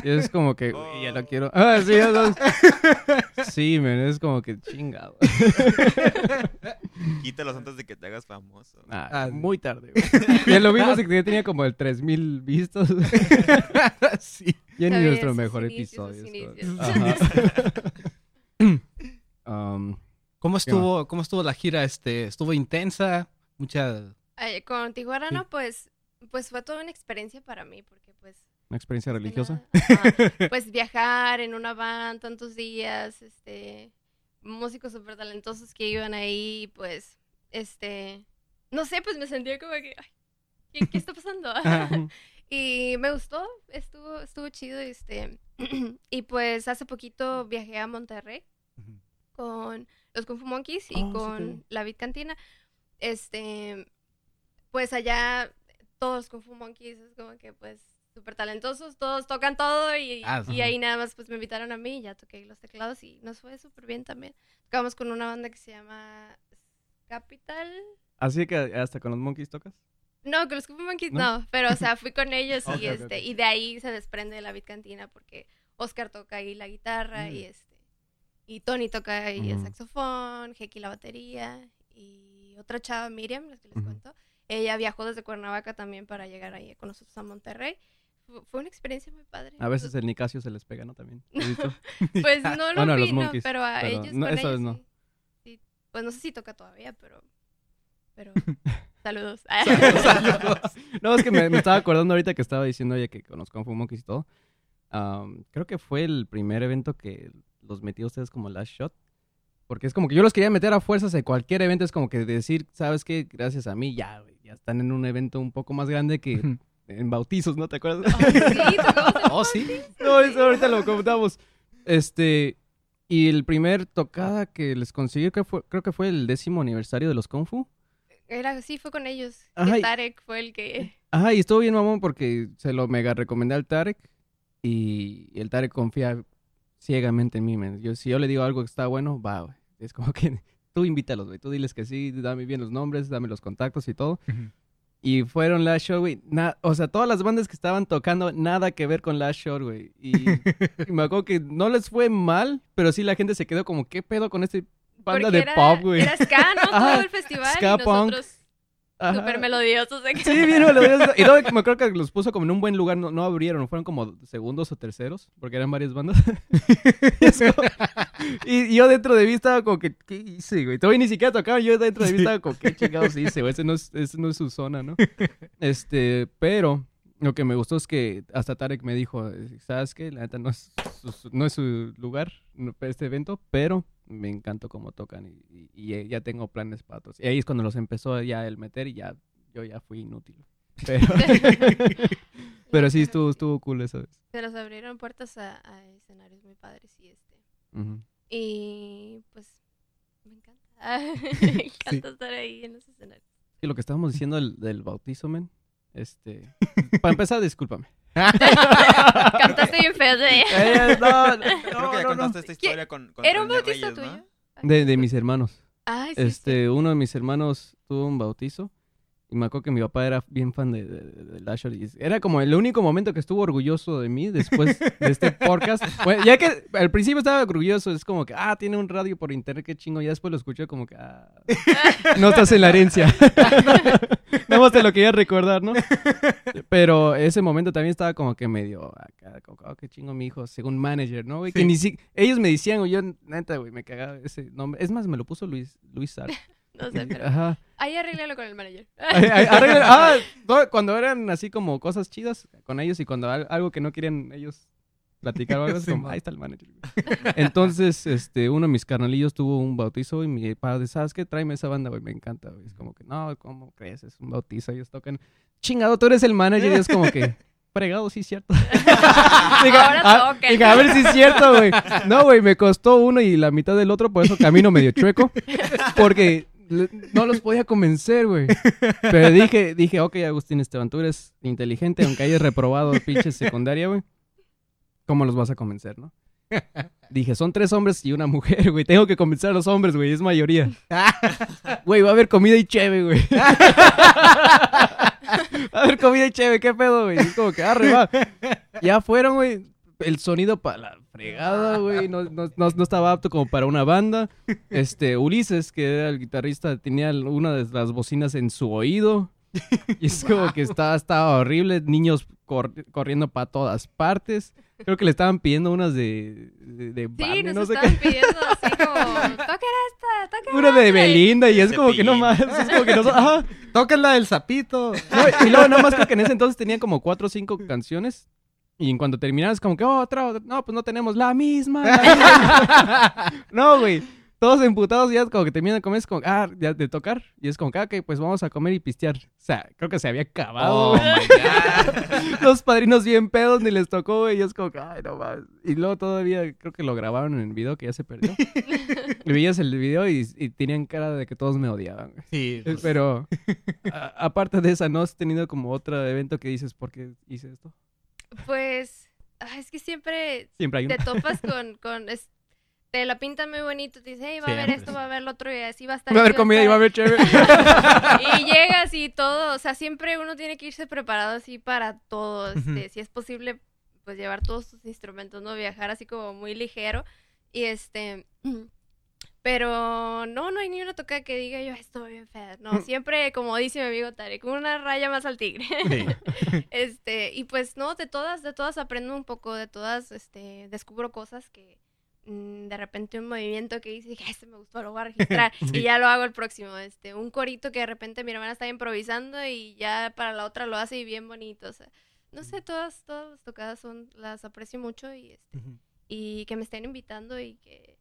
Speaker 1: Y es como que,
Speaker 2: Oh.
Speaker 1: uy, ya la quiero. Ah, sí, ya lo- Sí, men, es como que chingado.
Speaker 2: Quítalos antes de que te hagas famoso.
Speaker 1: Ah,
Speaker 3: Ah,
Speaker 1: muy tarde, güey. Ya lo vimos y ya tenía como el 3000 vistos.
Speaker 3: sí.
Speaker 1: Ya ni nuestro mejor episodio. Um,
Speaker 3: ¿Cómo estuvo, ¿Cómo estuvo la gira? Este, ¿Estuvo intensa? Mucha...
Speaker 4: Ay, con Tijuana,
Speaker 3: Sí.
Speaker 4: no, pues, pues fue toda una experiencia para mí, porque pues...
Speaker 1: una experiencia
Speaker 4: que
Speaker 1: religiosa.
Speaker 4: pues viajar en una van tantos días, este, músicos súper talentosos que iban ahí, pues, este, no sé, pues me sentía como que, ay, ¿qué, qué está pasando? Y me gustó, estuvo, estuvo chido, este, y pues hace poquito viajé a Monterrey con los Kung Fu Monkeys y
Speaker 1: Oh,
Speaker 4: con la Vid Cantina. Este, pues allá todos Kung Fu Monkeys es como que pues súper talentosos, todos tocan todo y,
Speaker 3: Ah,
Speaker 4: y ahí nada más pues me invitaron a mí y ya toqué los teclados y nos fue súper bien también. Tocamos con una banda que se llama Capital.
Speaker 1: Así que hasta con los monkeys tocas.
Speaker 4: No, con los Fu Monkeys
Speaker 1: ¿No?
Speaker 4: no, pero o sea, fui con ellos y este y de ahí se desprende la Vid Cantina porque Oscar toca ahí la guitarra
Speaker 3: Mm.
Speaker 4: y este y Tony toca ahí el saxofón, Heki la batería y otra chava Miriam, la que les cuento. Ella viajó desde Cuernavaca también para llegar ahí con nosotros a Monterrey. Fu- Fue una experiencia muy padre.
Speaker 1: A veces el Nicasio se les pega, ¿no? También.
Speaker 4: Pues no lo
Speaker 1: Bueno, a
Speaker 4: vi,
Speaker 1: los
Speaker 4: no,
Speaker 1: Monkeys,
Speaker 4: pero a
Speaker 1: pero
Speaker 4: ellos
Speaker 1: no,
Speaker 4: con
Speaker 1: esa vez no.
Speaker 4: sí. Sí, Pues no sé si toca todavía, pero pero saludos.
Speaker 1: No, es que me, me estaba acordando ahorita que estaba diciendo, oye, que conozco a Fu Monkeys y todo. Am, creo que fue el primer evento que los metí a ustedes como last shot. Porque es como que yo los quería meter a fuerzas en cualquier evento. Es como que decir, ¿sabes qué? Gracias a mí, ya, güey. Ya están en un evento un poco más grande que en bautizos, ¿no te acuerdas?
Speaker 4: Ay, sí,
Speaker 3: Oh, sí.
Speaker 1: No, eso ahorita lo comentamos. Este, y el primer tocada que les conseguí que fue, creo que fue el décimo aniversario de los Kung Fu.
Speaker 4: Era, sí, fue con ellos.
Speaker 1: Ajá,
Speaker 4: Que Tarek fue el que...
Speaker 1: Ajá, y estuvo bien mamón porque se lo mega recomendé al Tarek y el Tarek confía ciegamente en mí, men. Yo, si yo le digo algo que está bueno, va, güey. Es como que tú invítalos, güey. Tú diles que sí, dame bien los nombres, dame los contactos y todo. Y fueron Last Shot, güey. O sea, todas las bandas que estaban tocando, nada que ver con Last Shot, güey. Y, y me acuerdo que no les fue mal, pero sí la gente se quedó como, ¿qué pedo con este banda
Speaker 4: porque
Speaker 1: de
Speaker 4: era-
Speaker 1: pop, güey?
Speaker 4: Era ska, ¿no?
Speaker 1: Ajá,
Speaker 4: Todo el festival.
Speaker 1: ska
Speaker 4: y
Speaker 1: punk.
Speaker 4: nosotros
Speaker 1: Ajá.
Speaker 4: súper melodiosos.
Speaker 1: Sí, bien melodioso. Y no, me acuerdo que los puso como en un buen lugar, no, no abrieron, fueron como segundos o terceros, porque eran varias bandas. Y yo dentro de mí estaba como que, ¿qué hice, güey? Todavía ni siquiera tocaba, yo dentro de mí estaba como, ¿qué chingados hice, güey? Ese no, es, ese no es su zona, ¿no? Este, pero lo que me gustó es que hasta Tarek me dijo, ¿sabes qué? La neta no es su, no es su lugar, no- este evento, pero me encantó cómo tocan y, y- y ya tengo planes para otros. Y ahí es cuando los empezó ya el meter y ya yo ya fui inútil. Pero, pero sí estuvo, estuvo cool esa vez.
Speaker 4: Se los abrieron puertas a, a escenarios muy padres y este. Y pues me encanta. me encanta estar ahí en los escenarios.
Speaker 1: Y lo que estábamos diciendo del, del bautizo, men, este... Para empezar, discúlpame.
Speaker 4: Cantaste bien feo de
Speaker 1: Eh, no, no,
Speaker 2: Creo que ya
Speaker 1: no,
Speaker 2: contaste esta historia con, con
Speaker 4: ¿Era un bautizo
Speaker 2: Reyes, ¿no?
Speaker 4: tuyo?
Speaker 1: De, de mis hermanos.
Speaker 4: Ay, sí,
Speaker 1: Este, uno de mis hermanos tuvo un bautizo y me acuerdo que mi papá era bien fan de, de, de- Lasher y era como el único momento que estuvo orgulloso de mí después de este podcast. Bueno, ya que al principio estaba orgulloso, es como que, ah, tiene un radio por internet, qué chingo. Ya después lo escuché como que, ah, no estás en la herencia. Nada más te lo quería recordar, ¿no? Pero ese momento también estaba como que medio acá, como, oh, qué chingo mi hijo, según manager, ¿no? güey? Que ni si... Ellos me decían, güey, yo, neta, güey, me cagaba ese nombre. Es más, me lo puso Luis, Luis Sar.
Speaker 4: No sé, pero.
Speaker 1: Ajá.
Speaker 4: Ahí arréglalo con el manager.
Speaker 1: Ay, ay, arregla- ah, cuando eran así como cosas chidas con ellos y cuando al- algo que no querían ellos platicar o algo, es
Speaker 3: Sí,
Speaker 1: como,
Speaker 3: man.
Speaker 1: ahí está el manager. güey". Entonces, este, uno de mis carnalillos tuvo un bautizo y mi padre, ¿sabes qué? Tráeme esa banda, güey, me encanta, güey. Es como que, no, ¿cómo crees? Es un bautizo, ellos tocan. Chingado, tú eres el manager y es como que, fregado, sí es cierto. Diga,
Speaker 4: Ahora
Speaker 1: ah, diga, a ver si es cierto, güey. No, güey, me costó uno y la mitad del otro, por eso camino medio chueco. Porque no los podía convencer, güey. Pero dije, dije, ok, Agustín Esteban, tú eres inteligente, aunque hayas reprobado pinche secundaria, güey. ¿Cómo los vas a convencer, no? Dije, son tres hombres y una mujer, güey. Tengo que convencer a los hombres, güey. Es mayoría. Güey, va a haber comida y cheve, güey. Va a haber comida y cheve, ¿qué pedo, güey? Es como que, arre, va. Ya fueron, güey. El sonido para la fregada, güey. No, no, no, no estaba apto como para una banda. Este, Ulises, que era el guitarrista, tenía una de las bocinas en su oído. Y es como que estaba, estaba horrible. Niños cor- corriendo para todas partes. Creo que le estaban pidiendo unas de, de, de
Speaker 4: Sí,
Speaker 1: Barney,
Speaker 4: nos
Speaker 1: no sé
Speaker 4: estaban
Speaker 1: qué.
Speaker 4: pidiendo así como, toquen esta, toquen
Speaker 1: Una de
Speaker 4: otra", y-
Speaker 1: Belinda y es como que no más. Es como que no. Ajá.
Speaker 3: Tóquenla del sapito.
Speaker 1: No, y luego nada más creo que en ese entonces tenían como cuatro o cinco canciones. Y en cuanto terminabas, como que, oh, otra. No, pues no tenemos la misma. la misma. no, güey. Todos emputados ya como que terminan de comer, es como, ah, ya de tocar. Y es como que, ah, ok, pues vamos a comer y pistear. O sea, creo que se había acabado.
Speaker 3: Oh
Speaker 1: güey.
Speaker 3: my god.
Speaker 1: Los padrinos bien pedos ni les tocó, güey. Y es como ay, no más. Y luego todavía creo que lo grabaron en el video que ya se perdió. y veías el video y, y tenían cara de que todos me odiaban, güey.
Speaker 3: Sí,
Speaker 1: Eh,
Speaker 3: pues,
Speaker 1: Pero a- aparte de esa, ¿no has tenido como otro evento que dices por qué hice esto?
Speaker 4: Pues, es que siempre
Speaker 1: Siempre hay
Speaker 4: te topas con, con es- te la pintan muy bonito, te dicen, hey, va a haber esto, va a haber lo otro, y así va a estar.
Speaker 1: Va a haber comida y va a
Speaker 4: estar".
Speaker 1: haber chévere.
Speaker 4: y llegas y todo, o sea, siempre uno tiene que irse preparado así para todo, este, si es posible, pues llevar todos sus instrumentos, no viajar así como muy ligero y este, pero no, no hay ni una toca que diga yo estoy bien fea, no, siempre como dice mi amigo Tarek, una raya más al tigre.
Speaker 3: sí.
Speaker 4: Este, y pues no, de todas, de todas aprendo un poco, de todas, este, descubro cosas que mm, de repente un movimiento que hice, dije, este me gustó, lo voy a registrar, y ya lo hago el próximo, este, un corito que de repente mi hermana está improvisando y ya para la otra lo hace y bien bonito, o sea, no sé, todas, todas las tocadas son, las aprecio mucho y este, y que me estén invitando y que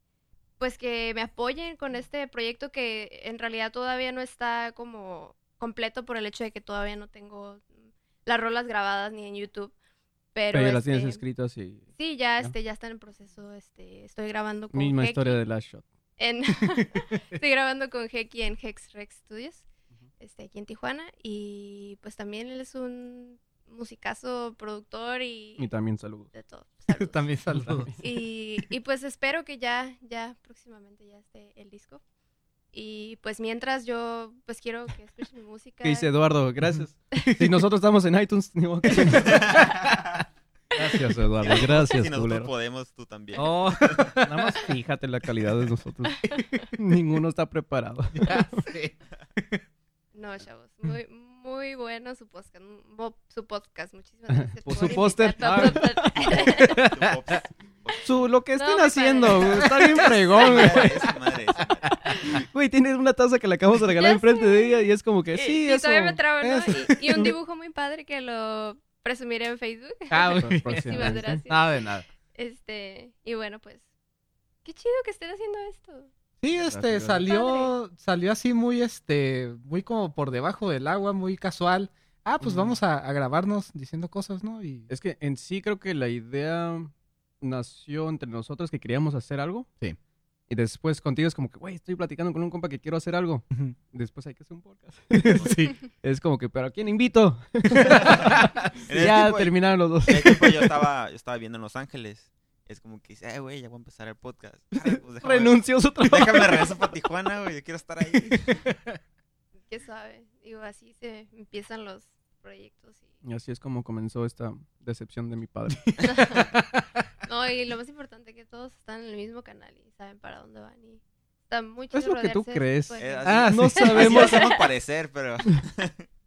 Speaker 4: pues que me apoyen con este proyecto que en realidad todavía no está como completo por el hecho de que todavía no tengo las rolas grabadas ni en YouTube. Pero,
Speaker 1: Pero ya las tienes
Speaker 4: este,
Speaker 1: escritas y...
Speaker 4: Sí, ya,
Speaker 1: Ya.
Speaker 4: este, ya está en proceso, este, estoy grabando con
Speaker 1: Misma
Speaker 4: Heki
Speaker 1: historia de Last Shot.
Speaker 4: en- estoy grabando con Heki en Hex Rex Studios, este, aquí en Tijuana, y pues también él es un musicazo, productor y,
Speaker 1: Y también saludos.
Speaker 4: de todo. Saludos.
Speaker 3: También saludos.
Speaker 4: Y, y pues espero que ya, ya próximamente ya esté el disco. Y pues mientras yo pues quiero que escuchen mi música.
Speaker 1: ¿Qué dice Eduardo? Gracias. si nosotros estamos en iTunes, ni modo que- Gracias, Eduardo. Gracias,
Speaker 2: si nosotros
Speaker 1: culero.
Speaker 2: podemos, tú también.
Speaker 3: Oh,
Speaker 1: Nada más fíjate la calidad de nosotros. Ninguno está preparado.
Speaker 3: ya sé.
Speaker 4: No, chavos, muy, muy bueno su podcast, mo- su podcast. Muchísimas gracias. Por
Speaker 1: su póster. Su, lo que estén
Speaker 4: muy
Speaker 1: haciendo, güey, está bien fregón, güey.
Speaker 2: Madre, esa madre, esa madre.
Speaker 1: Güey, tienes una taza que le acabamos de regalar enfrente de ella y es como que sí,
Speaker 4: y,
Speaker 1: eso.
Speaker 4: todavía me trabo, ¿no?
Speaker 1: eso.
Speaker 4: Y, y un dibujo muy padre que lo presumiré en Facebook.
Speaker 3: Ah, muy
Speaker 4: gracias.
Speaker 3: Nada de nada.
Speaker 4: Este, y bueno, pues, qué chido que estén haciendo esto.
Speaker 3: Sí, este,
Speaker 1: Gracias.
Speaker 3: salió, salió así muy, este, muy como por debajo del agua, muy casual. Ah, pues vamos a, a grabarnos diciendo cosas, ¿no? Y
Speaker 1: Es que en sí creo que la idea nació entre nosotros que queríamos hacer algo.
Speaker 3: Sí.
Speaker 1: Y después contigo es como que, güey, estoy platicando con un compa que quiero hacer algo. Después hay que hacer un podcast.
Speaker 3: sí.
Speaker 1: Es como que, ¿pero a quién invito? Ya
Speaker 2: tiempo-
Speaker 1: terminaron los dos.
Speaker 2: en tiempo yo estaba, yo estaba viendo en Los Ángeles. Es como que dice, ay, güey, ya voy a empezar el podcast. Pues déjame-
Speaker 1: Renunció a su trabajo.
Speaker 2: Déjame regreso para Tijuana, güey. Yo quiero estar ahí.
Speaker 4: ¿Qué sabe? Digo, así se empiezan los proyectos. Y...
Speaker 1: Y así es como comenzó esta decepción de mi padre.
Speaker 4: No, y lo más importante que todos están en el mismo canal y saben para dónde van. Y está muy
Speaker 1: Es lo que tú crees.
Speaker 2: Eh, así-
Speaker 1: Ah, no
Speaker 2: así
Speaker 1: sabemos.
Speaker 2: lo hacemos parecer, pero...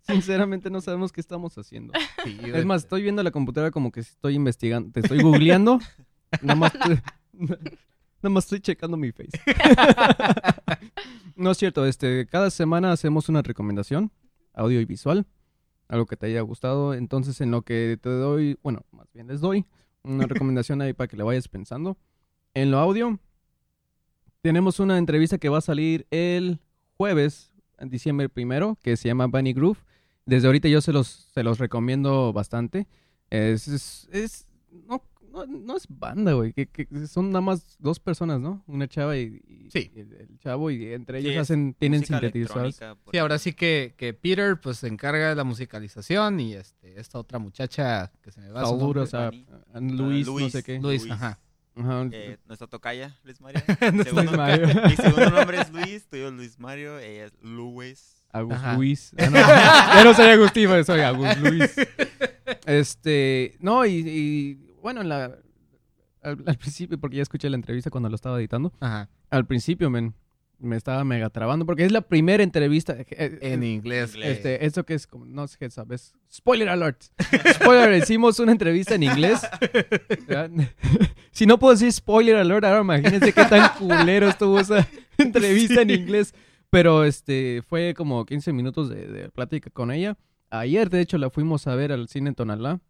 Speaker 1: Sinceramente no sabemos qué estamos haciendo.
Speaker 3: Sí,
Speaker 1: Es más, estoy viendo la computadora como que estoy investigando, te estoy googleando. Nada más, estoy- nada más estoy checando mi face. no es cierto, este, cada semana hacemos una recomendación, audio y visual, algo que te haya gustado. Entonces, en lo que te doy, bueno, más bien les doy una recomendación ahí para que le vayas pensando. En lo audio, tenemos una entrevista que va a salir el jueves, en diciembre primero, que se llama Bunny Groove. Desde ahorita yo se los, se los recomiendo bastante. Es, es, es- no, no, no es banda, güey. Que, que son nada más dos personas, ¿no? Una chava y, y-
Speaker 3: Sí.
Speaker 1: y el, el chavo y entre ellos hacen, tienen sintetizadores.
Speaker 3: Sí, ahora sí que, que Peter pues se encarga de la musicalización y este esta otra muchacha que se me va su nombre.
Speaker 1: Saludos a,
Speaker 2: Fanny.
Speaker 1: a Luis, no sé qué.
Speaker 3: Luis, ajá.
Speaker 1: Ajá.
Speaker 2: Eh, nuestra tocaya, Luis Mario.
Speaker 3: Nuestra
Speaker 2: Segundo-
Speaker 1: Mario.
Speaker 2: Mi segundo nombre es Luis, tuyo es Luis Mario, ella es Luis.
Speaker 1: Agus
Speaker 3: Ajá.
Speaker 1: Luis. Ah, no, ya no soy Agustín, soy Agus Luis. Este, no, y, y, bueno, en la, al, al principio, porque ya escuché la entrevista cuando lo estaba editando,
Speaker 3: Ajá.
Speaker 1: al principio, men, me estaba mega trabando, porque es la primera entrevista. eh, eh,
Speaker 3: En inglés.
Speaker 2: inglés.
Speaker 1: Este, esto que es como, no sé qué sabes. Spoiler alert. Spoiler, hicimos una entrevista en inglés. si no puedo decir spoiler alert, ahora imagínense qué tan culero estuvo esa entrevista en inglés. Pero este, fue como 15 minutos de, de plática con ella. Ayer, de hecho, la fuimos a ver al cine en Tonalá.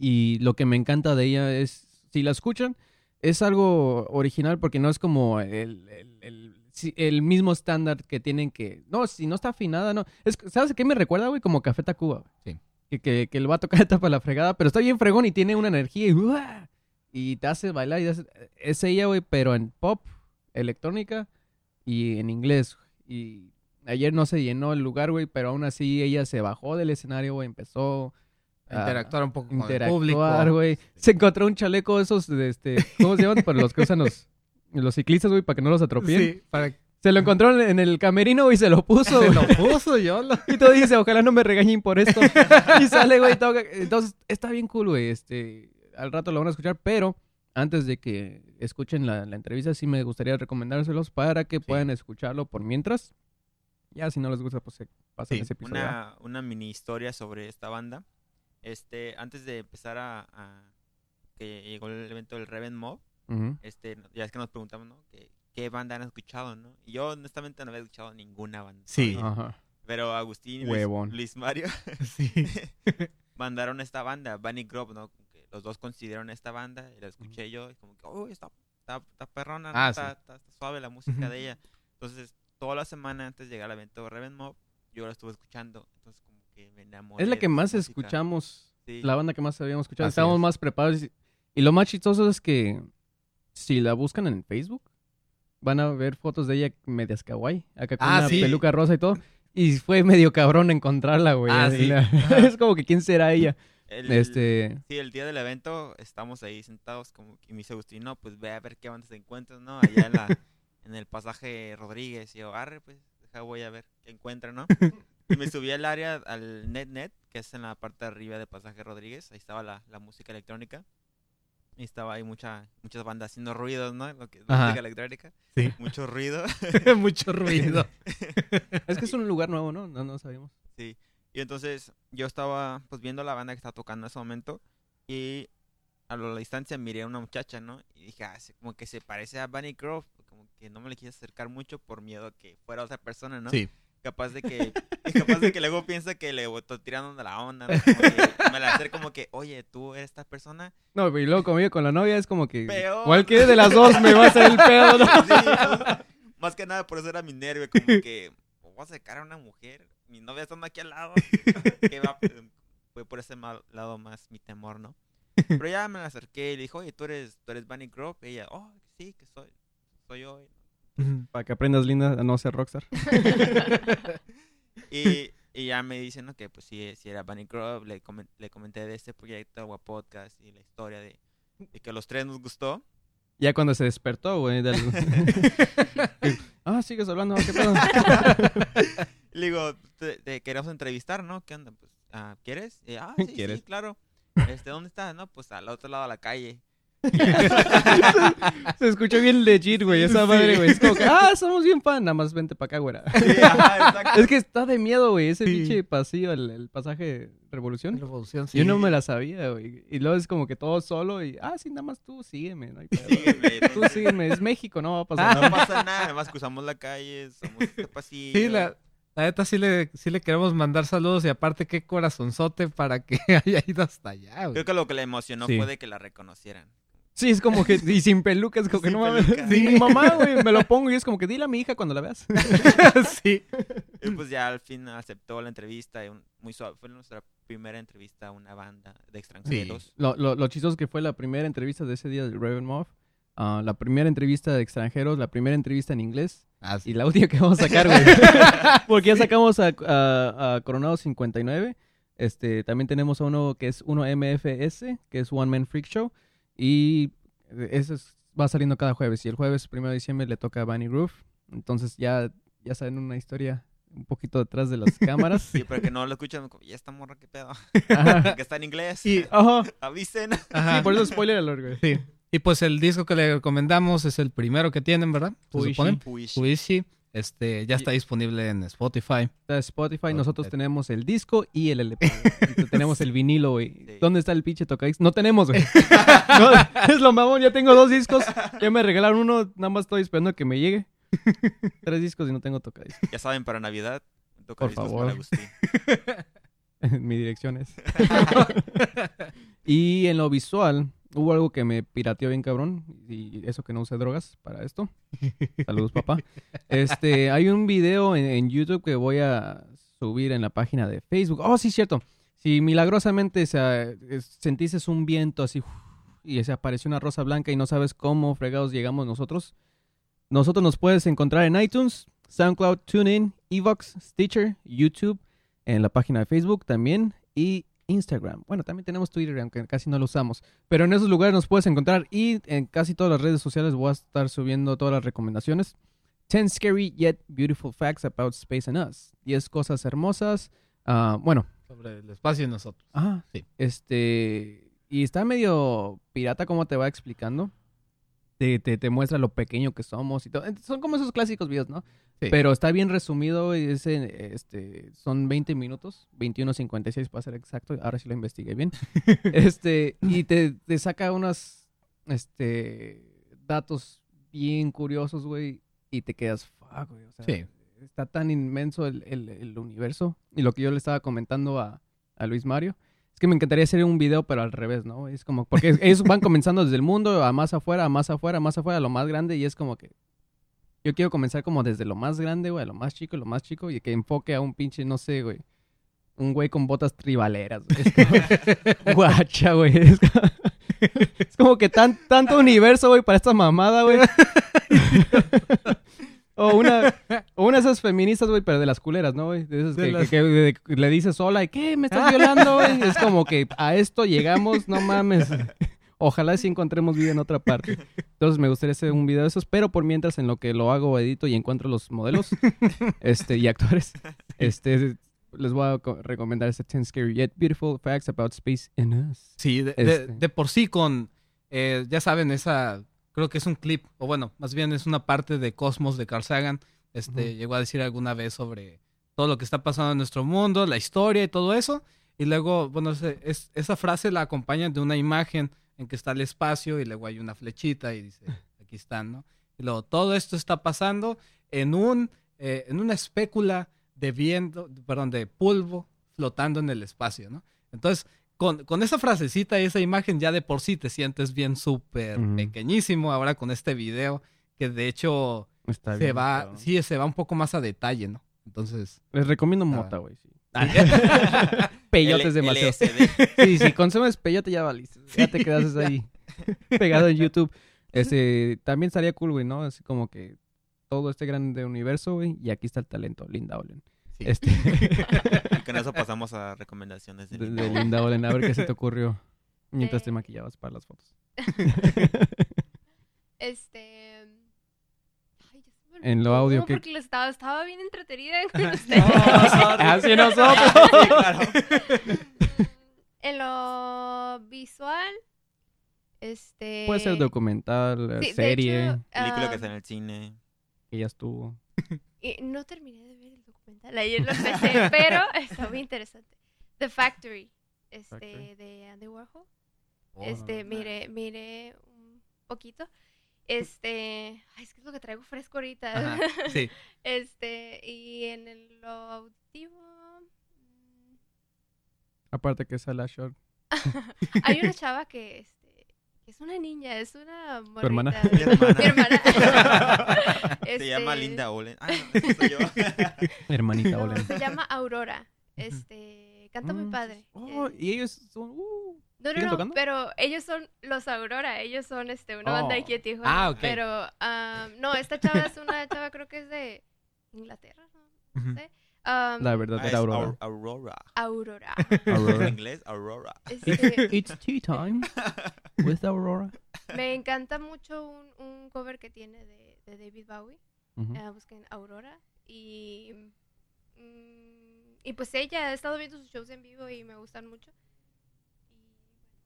Speaker 1: Y lo que me encanta de ella es, si la escuchan, es algo original porque no es como el, el- el- si- el mismo estándar que tienen que... No, si no está afinada, no. Es, ¿Sabes qué me recuerda, güey? Como Café Tacuba.
Speaker 3: Sí.
Speaker 1: Que, que, que el vato cae para la fregada, pero está bien fregón y tiene una energía y, ¡uah! y te hace bailar. Y hace- es ella, güey, pero en pop, electrónica y en inglés. Y ayer no se llenó el lugar, güey, pero aún así ella se bajó del escenario, güey, empezó
Speaker 3: Interactuar un poco con el
Speaker 1: interactuar,
Speaker 3: público.
Speaker 1: güey. Se encontró un chaleco de esos, de este, ¿cómo se llaman? Para los que usan los, los ciclistas, güey, para que no los atropellen.
Speaker 3: Sí, para
Speaker 1: Se lo encontró en- el camerino, güey, y se lo puso,
Speaker 3: se
Speaker 1: güey.
Speaker 3: lo puso yo. Lo...
Speaker 1: Y todo dice, ojalá no me regañen por esto. y sale, güey, toca. Entonces, está bien cool, güey. Este, al rato lo van a escuchar, pero antes de que escuchen la, la entrevista, sí me gustaría recomendárselos para que puedan escucharlo por mientras. Ya, si no les gusta, pues se pasan
Speaker 3: Sí,
Speaker 1: ese episodio.
Speaker 2: Una, una mini historia sobre esta banda. Este, antes de empezar a, a- que llegó el evento del Reven Mob, este, ya es que nos preguntamos, ¿no? ¿Qué banda han escuchado, no? Y yo honestamente no había escuchado ninguna banda.
Speaker 3: Sí.
Speaker 2: Pero Agustín. Luis, Luis Mario
Speaker 3: Sí.
Speaker 2: mandaron esta banda, Bunny Grove, ¿no? Que los dos consideraron esta banda y la escuché yo y como que, oh, está, está, está perrona.
Speaker 3: Ah,
Speaker 2: está,
Speaker 3: sí.
Speaker 2: está- está suave la música de ella. Entonces, toda la semana antes de llegar al evento Reven Mob, yo la estuve escuchando. Entonces, como que me enamoré.
Speaker 1: Es la que más escuchamos,
Speaker 2: Sí.
Speaker 1: la banda que más habíamos escuchado.
Speaker 3: Así
Speaker 1: Estábamos
Speaker 3: es.
Speaker 1: más preparados. Y, y lo más chistoso es que si la buscan en Facebook, van a ver fotos de ella medias kawaii, acá con
Speaker 3: Ah,
Speaker 1: una
Speaker 3: sí.
Speaker 1: peluca rosa y todo. Y fue medio cabrón encontrarla, güey.
Speaker 3: Ah, sí.
Speaker 1: es como que quién será ella.
Speaker 2: El-
Speaker 1: Este,
Speaker 2: Sí, el día del evento estamos ahí sentados como y me dice Agustín, no, pues ve a ver qué bandas te encuentras, ¿no? Allá en, la, en el pasaje Rodríguez. Y yo, arre, pues, deja, voy a ver qué encuentra, ¿no? Y me subí al área, al NetNet, que es en la parte de arriba de pasaje Rodríguez. Ahí estaba la, la música electrónica. Y estaba ahí mucha, muchas bandas haciendo ruidos, ¿no? Lo que es
Speaker 3: Ajá.
Speaker 2: música electrónica.
Speaker 3: Sí.
Speaker 2: Mucho ruido.
Speaker 3: Mucho ruido.
Speaker 1: es que es un lugar nuevo, ¿no? No, no sabíamos.
Speaker 2: Sí. Y entonces yo estaba pues viendo la banda que estaba tocando en ese momento y a la distancia miré a una muchacha, ¿no? Y dije, ah, como que se parece a Bunny Grove, como que no me le quise acercar mucho por miedo a que fuera otra persona, ¿no?
Speaker 3: Sí.
Speaker 2: Capaz de que capaz de que luego piensa que le estoy tirando de la onda, ¿no? Como que me la acerco como que, "Oye, tú eres esta persona."
Speaker 1: No, y luego conmigo con la novia es como que
Speaker 2: Peor.
Speaker 1: cualquiera de las dos me va a hacer el pedo, ¿no?
Speaker 2: Sí, más que nada por eso era mi nervio, como que voy a acercar a una mujer, mi novia está aquí al lado, que va, fue por ese mal- lado más mi temor, ¿no? Pero ya me la acerqué y le dijo, oye, tú eres, tú eres Bunny Grove, y ella, oh, sí, que soy, soy yo.
Speaker 1: Para que aprendas, linda, a no ser rockstar.
Speaker 2: Y, y ya me dicen. Que pues sí, sí era Bunny Grove, le, comen- le comenté de este proyecto, Agua Podcast, y la historia de, de que a los tres nos gustó.
Speaker 1: Ya cuando se despertó, güey. del- ah, sigues hablando, ¿qué pedo?
Speaker 2: Le digo, te, te queremos entrevistar, ¿no? ¿Qué onda? Pues, ah, ¿quieres? Y, ah, sí,
Speaker 1: ¿Quieres?
Speaker 2: sí, claro. Este, ¿dónde estás? No, pues al otro lado de la calle.
Speaker 1: Se escuchó bien legit, güey, esa
Speaker 3: Sí.
Speaker 1: madre, güey. Es como que, ah, somos bien fan, nada más vente para acá, güey.
Speaker 2: Sí, ajá, exacto.
Speaker 1: Es que está de miedo, güey, ese
Speaker 3: Sí.
Speaker 1: pinche pasillo, el, el pasaje Revolución.
Speaker 3: Revolución, sí.
Speaker 1: Yo no me la sabía, güey. Y luego es como que todo solo y, ah, sí, nada más tú sígueme, no hay.
Speaker 2: Sígueme,
Speaker 1: Tú sígueme, es México, no va a pasar
Speaker 2: no
Speaker 1: nada.
Speaker 2: pasa nada, además cruzamos la calle, somos este pasillo.
Speaker 3: Sí, la, la neta sí le, sí le queremos mandar saludos y aparte qué corazonzote para que haya ido hasta allá, güey.
Speaker 2: Creo que lo que le emocionó
Speaker 1: Sí.
Speaker 2: fue de que la reconocieran.
Speaker 1: Sí, es como que, y sin pelucas, como que no mames. Sí, mi mamá, güey, me lo pongo y es como que dile a mi hija cuando la veas.
Speaker 3: sí.
Speaker 2: Y pues ya al fin aceptó la entrevista. y un- muy suave. Fue nuestra primera entrevista a una banda de extranjeros.
Speaker 1: Lo, lo, lo chistoso que fue la primera entrevista de ese día del Raven Moth. ah, la primera entrevista de extranjeros, la primera entrevista en inglés
Speaker 3: Ah, sí.
Speaker 1: y la última que vamos a sacar, güey. Porque ya sacamos a, a- a Coronado 59. Este, también tenemos a uno que es uno MFS, que es One Man Freak Show. Y ese es- va saliendo cada jueves. Y el jueves, primero de diciembre, le toca a Bunny Roof. Entonces ya, ya saben una historia un poquito detrás de las cámaras.
Speaker 2: Sí, pero que no lo escuchan. como, ¿Y esta morra qué pedo?
Speaker 1: Ajá.
Speaker 2: que está en inglés.
Speaker 3: Y,
Speaker 1: Ajá.
Speaker 2: Avisen.
Speaker 3: ajá.
Speaker 1: Sí, por eso spoiler alert, güey.
Speaker 3: Sí. Y pues el disco que le recomendamos es el primero que tienen, ¿verdad?
Speaker 1: Puishi.
Speaker 3: Puishi. Este, ya está disponible en Spotify.
Speaker 1: Está Spotify, nosotros tenemos el disco y el LP. tenemos el vinilo, güey.
Speaker 2: Sí.
Speaker 1: ¿Dónde está el pinche tocadiscos? No tenemos, güey. No, es lo mamón, ya tengo dos discos. Ya me regalaron uno, nada más estoy esperando que me llegue. Tres discos y no tengo tocadiscos.
Speaker 2: Ya saben, para Navidad. Toca
Speaker 1: Por
Speaker 2: discos
Speaker 1: favor.
Speaker 2: para Agustín.
Speaker 1: Mi dirección es. y en lo visual, hubo algo que me pirateó bien cabrón. Y eso que no usé drogas para esto. Saludos, papá. Este, hay un video en, en YouTube que voy a subir en la página de Facebook. Oh, sí, cierto. Si milagrosamente se, es- sentiste un viento así y se apareció una rosa blanca y no sabes cómo fregados llegamos nosotros, nosotros nos puedes encontrar en iTunes, SoundCloud, TuneIn, Evox, Stitcher, YouTube, en la página de Facebook también y Instagram. Bueno, también tenemos Twitter, aunque casi no lo usamos. Pero en esos lugares nos puedes encontrar y en casi todas las redes sociales voy a estar subiendo todas las recomendaciones. 10 scary yet beautiful facts about space and us. 10 cosas hermosas. ah, bueno,
Speaker 3: Sobre el espacio y nosotros.
Speaker 1: Ajá.
Speaker 3: Sí.
Speaker 1: Este. Y está medio pirata como te va explicando. Te, te, te muestra lo pequeño que somos y todo. Son como esos clásicos videos, ¿no?
Speaker 3: Sí.
Speaker 1: Pero está bien resumido. y es en, este, son 20 minutos. 21.56 para ser exacto. Ahora sí lo investigué bien. este. Y te, te saca unos. Este. Datos bien curiosos, güey. Y te quedas. Fuck, güey. O sea,
Speaker 3: Sí.
Speaker 1: está tan inmenso el, el- el universo. Y lo que yo le estaba comentando a, a Luis Mario, es que me encantaría hacer un video, pero al revés, ¿no? Es como, porque ellos van comenzando desde el mundo, a más afuera, a más afuera, a más afuera, a lo más grande, y es como que yo quiero comenzar como desde lo más grande, güey, a lo más chico, lo más chico, y que enfoque a un pinche, no sé, güey. Un güey con botas tribaleras, güey. Guacha, güey. Es como, es como que tan, tanto universo, güey, para esta mamada, güey. O una, o una de esas feministas, güey, pero de las culeras, ¿no, güey? De esas
Speaker 3: De
Speaker 1: que,
Speaker 3: las-
Speaker 1: que- que- que le dices sola y ¿qué? ¿Me estás violando, güey? Es como que a esto llegamos, no mames. Ojalá sí encontremos vida en otra parte. Entonces me gustaría hacer un video de esos, pero por mientras en lo que lo hago, edito y encuentro los modelos este, y actores, este, les voy a co- recomendar este 10 Scary Yet Beautiful Facts About Space and Us.
Speaker 3: Sí, de, de-
Speaker 1: Este.
Speaker 3: de por sí con, eh, ya saben, esa, creo que es un clip, o bueno, más bien es una parte de Cosmos de Carl Sagan. Este, llegó a decir alguna vez sobre todo lo que está pasando en nuestro mundo, la historia y todo eso. Y luego, bueno, es, esa frase la acompañan de una imagen en que está el espacio y luego hay una flechita y dice, aquí están, ¿no? Y luego, todo esto está pasando en un, eh, en una espécula de viento, perdón, de polvo flotando en el espacio, ¿no? Entonces, con, con esa frasecita y esa imagen ya de por sí te sientes bien súper pequeñísimo. Ahora con este video, que de hecho
Speaker 1: Está
Speaker 3: se
Speaker 1: bien,
Speaker 3: va, sí, se va un poco más a detalle, ¿no? Entonces,
Speaker 1: Les recomiendo
Speaker 3: Ah.
Speaker 1: mota, güey. sí. Peyote es demasiado.
Speaker 2: LSD.
Speaker 1: Sí, si consumes peyote ya valiste. Ya te quedas ahí pegado en YouTube. Este, también estaría cool, güey, ¿no? Así como que todo este grande universo, güey, y aquí está el talento, Linda Olen.
Speaker 3: Sí.
Speaker 1: Este,
Speaker 2: Y con eso pasamos a recomendaciones de,
Speaker 1: de,
Speaker 2: Linda
Speaker 1: de
Speaker 2: Olen.
Speaker 1: Linda Olen, a ver qué se te ocurrió mientras te
Speaker 4: Eh.
Speaker 1: maquillabas para las fotos.
Speaker 4: Este. Ay, me
Speaker 1: En lo audio, ¿qué?
Speaker 4: Porque lo estaba, estaba bien entretenida con ustedes.
Speaker 1: Así nosotros.
Speaker 2: Claro.
Speaker 4: en lo visual. Este.
Speaker 1: Puede ser documental,
Speaker 4: sí, de
Speaker 1: serie,
Speaker 4: hecho,
Speaker 2: Película
Speaker 4: ah,
Speaker 2: que está en el cine.
Speaker 1: que ya estuvo.
Speaker 4: y no terminé de ver el documental. Ayer lo empecé, pero está muy interesante. The Factory. Este,
Speaker 1: Factory.
Speaker 4: de Andy Warhol.
Speaker 3: Oh,
Speaker 4: Este,
Speaker 3: no,
Speaker 4: mire, mire un poquito. Este, ay, es que es lo que traigo fresco ahorita.
Speaker 3: Ajá, sí.
Speaker 4: Este, y en el, lo auditivo. mm,
Speaker 1: Aparte que es a la short.
Speaker 4: Hay una chava que, este, que es una niña, es una
Speaker 1: ¿Tu hermana?
Speaker 4: morrita.
Speaker 2: Mi hermana.
Speaker 4: Mi hermana.
Speaker 2: Se llama
Speaker 4: Este,
Speaker 2: Linda Olen. Ah, no, soy yo.
Speaker 1: Hermanita
Speaker 4: no,
Speaker 1: Olen.
Speaker 4: se llama Aurora. Este, canta muy
Speaker 1: Mm,
Speaker 4: padre.
Speaker 1: Oh,
Speaker 4: Eh,
Speaker 1: y ellos son... uh,
Speaker 4: No, no,
Speaker 1: ¿Siguen
Speaker 4: no,
Speaker 1: tocando?
Speaker 4: pero ellos son los Aurora, ellos son este, una banda
Speaker 1: Oh.
Speaker 4: aquí en Tijuana.
Speaker 3: Ah, ok.
Speaker 4: Pero, ah, no, esta chava es una chava, creo que es de Inglaterra, ¿no? No sé. Um,
Speaker 1: la
Speaker 2: Ah,
Speaker 1: verdadera
Speaker 2: es
Speaker 1: Aurora.
Speaker 2: Aur- Aurora.
Speaker 4: Aurora.
Speaker 2: En
Speaker 1: Aurora.
Speaker 2: inglés, Aurora.
Speaker 4: Este,
Speaker 1: It's tea time with Aurora.
Speaker 4: me encanta mucho un, un cover que tiene de, de David Bowie.
Speaker 1: Ujú.
Speaker 4: eh, busquen Aurora. Y, mm, y pues ella, he estado viendo sus shows en vivo y me gustan mucho. Y bueno,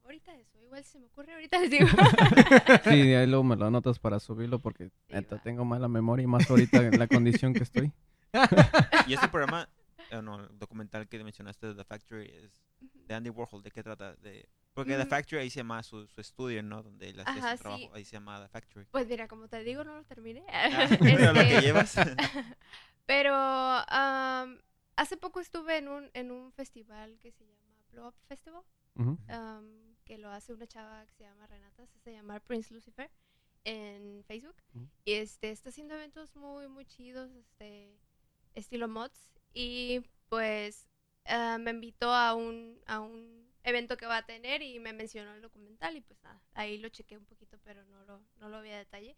Speaker 4: ahorita eso, igual se me ocurre, ahorita les digo.
Speaker 1: Sí, ahí luego me lo anotas para subirlo porque neta,
Speaker 4: va.
Speaker 1: tengo mala memoria y más ahorita en la condición que estoy.
Speaker 2: Y este programa, eh, no, el documental que mencionaste de The Factory es de Andy Warhol. ¿De qué trata? De, porque The
Speaker 4: Mm.
Speaker 2: Factory ahí se llama su, su estudio, ¿no? Donde él hacía
Speaker 4: Ajá,
Speaker 2: su trabajo.
Speaker 4: sí.
Speaker 2: Ahí se llama The Factory.
Speaker 4: Pues mira, como te digo, no lo terminé.
Speaker 2: Ah, pero lo que
Speaker 4: Este,
Speaker 2: llevas.
Speaker 4: Pero am, hace poco estuve en un, en un festival que se llama Blow Up Festival, am, que lo hace una chava que se llama Renata, se llama Prince Lucifer en Facebook. Y este está haciendo eventos muy, muy chidos, este estilo mods. Y pues ah, me invitó a un, a un evento que va a tener y me mencionó el documental y pues nada, ahí lo chequé un poquito, pero no lo, no lo vi a detalle.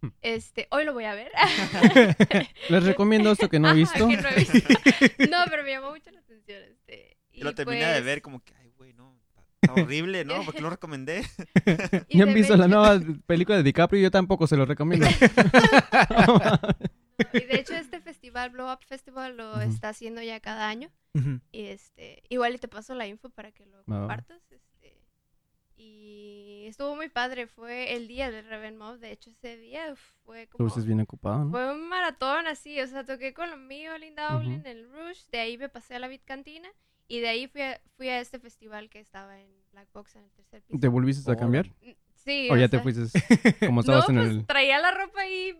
Speaker 1: Hmm.
Speaker 4: Este, hoy lo voy a ver.
Speaker 1: Les recomiendo esto que no he visto.
Speaker 4: no he visto. No, pero me llamó mucho la atención. Este, y
Speaker 2: lo terminé de
Speaker 4: pues-
Speaker 2: ver como que, ay, güey, no. Está horrible, ¿no? Porque lo recomendé.
Speaker 4: y
Speaker 1: ¿Ya han
Speaker 4: me
Speaker 1: visto la nueva película de DiCaprio? Yo tampoco se lo recomiendo.
Speaker 4: Y de hecho este festival, Blow Up Festival, lo
Speaker 1: Ujú.
Speaker 4: está haciendo ya cada año.
Speaker 3: Ujú.
Speaker 4: Y este, igual te paso la info para que lo
Speaker 1: va.
Speaker 4: compartas. Este, y estuvo muy padre, fue el día del Reven Mob. De hecho, ese día fue como...
Speaker 1: Tú bien ocupado, ¿no?
Speaker 4: Fue un maratón así, o sea, toqué con lo mío, Linda
Speaker 1: Ujú.
Speaker 4: Olin, el Rush, de ahí me pasé a la Beat Cantina y de ahí fui a, fui a este festival que estaba en Black Box en el tercer piso.
Speaker 1: ¿Te volviste a
Speaker 3: Oh.
Speaker 1: cambiar?
Speaker 4: Sí,
Speaker 1: ¿O ya te
Speaker 4: sea,
Speaker 1: fuiste como estabas
Speaker 4: no,
Speaker 1: en
Speaker 4: pues
Speaker 1: el...?
Speaker 4: traía la ropa ahí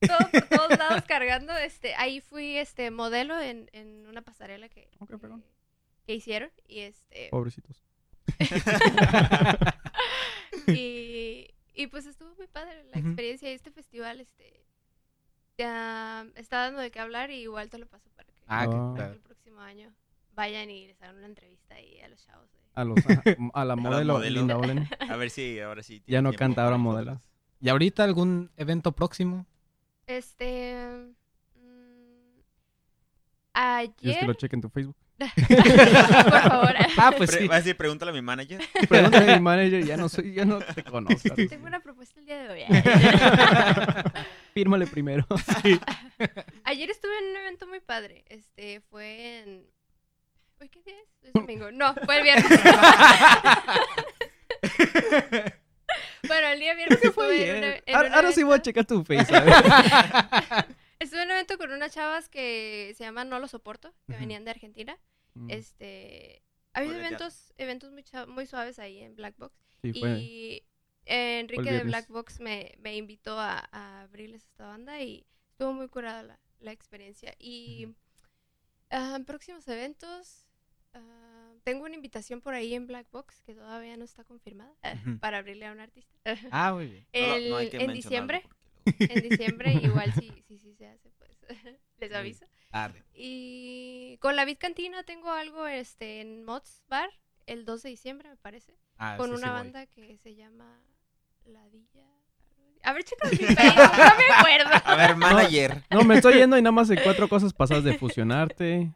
Speaker 4: todo por todos lados cargando. Este, ahí fui este modelo en, en una pasarela que,
Speaker 1: Ok,
Speaker 4: que-
Speaker 1: perdón.
Speaker 4: que hicieron y este
Speaker 1: Pobrecitos.
Speaker 4: y, y pues estuvo muy padre la experiencia y este festival este ya está dando de qué hablar y igual te lo paso para que,
Speaker 3: Ah,
Speaker 1: Ah.
Speaker 3: que-
Speaker 4: para
Speaker 3: claro.
Speaker 4: el próximo año vayan y les hagan una entrevista ahí a los chavos. de-
Speaker 1: A, los, a, a la modelo
Speaker 2: modelo.
Speaker 1: Linda Olen.
Speaker 2: A ver si ahora sí.
Speaker 1: Ya no
Speaker 2: tiempo
Speaker 1: canta, ahora modela.
Speaker 3: ¿Y ahorita algún evento próximo?
Speaker 4: Este mm,
Speaker 1: ¿Quieres que lo
Speaker 4: ayer
Speaker 1: cheque en tu Facebook?
Speaker 4: por favor
Speaker 3: Ah, pues
Speaker 2: Pre-
Speaker 3: sí.
Speaker 2: va a decir, pregúntale a mi manager.
Speaker 1: Pregúntale a mi manager, ya no soy, ya no te conozco.
Speaker 4: tengo una propuesta el día de hoy.
Speaker 1: Fírmale primero.
Speaker 4: Ayer estuve en un evento muy padre. Este fue en. ¿Hoy qué día es? Es domingo. No, fue el viernes. bueno, el día viernes estuve en, un e- en
Speaker 1: Ahora,
Speaker 4: un
Speaker 1: ahora sí voy a checar tu face. a ver.
Speaker 4: Estuve en un evento con unas chavas que se llaman No Lo Soporto, que venían de Argentina.
Speaker 1: Mm,
Speaker 4: Este. Ha habido
Speaker 2: Fue el día-
Speaker 4: eventos, eventos muy, muy suaves ahí en Black Box.
Speaker 1: Sí, fue.
Speaker 4: Y eh, Enrique de. Black Box me, me invitó a, a abrirles esta banda y estuvo muy curada la, la experiencia. Y ah, próximos eventos, ah, tengo una invitación por ahí en Black Box que todavía no está confirmada para abrirle a un artista.
Speaker 3: Ah, muy bien.
Speaker 2: No,
Speaker 4: El-
Speaker 2: no hay que
Speaker 4: en diciembre,
Speaker 2: porque
Speaker 4: en diciembre igual si sí, sí, se hace, pues les aviso.
Speaker 3: Arre.
Speaker 4: Y con la Vid Cantina tengo algo este, en Mods Bar el 2 de diciembre, me parece
Speaker 3: Ah,
Speaker 4: con
Speaker 3: sí, sí
Speaker 4: una
Speaker 3: voy.
Speaker 4: banda que se llama Ladilla. A ver, chicos, mi Facebook, no me acuerdo.
Speaker 2: A ver, manager.
Speaker 1: No, me estoy yendo y nada más de cuatro cosas pasadas de fusionarte.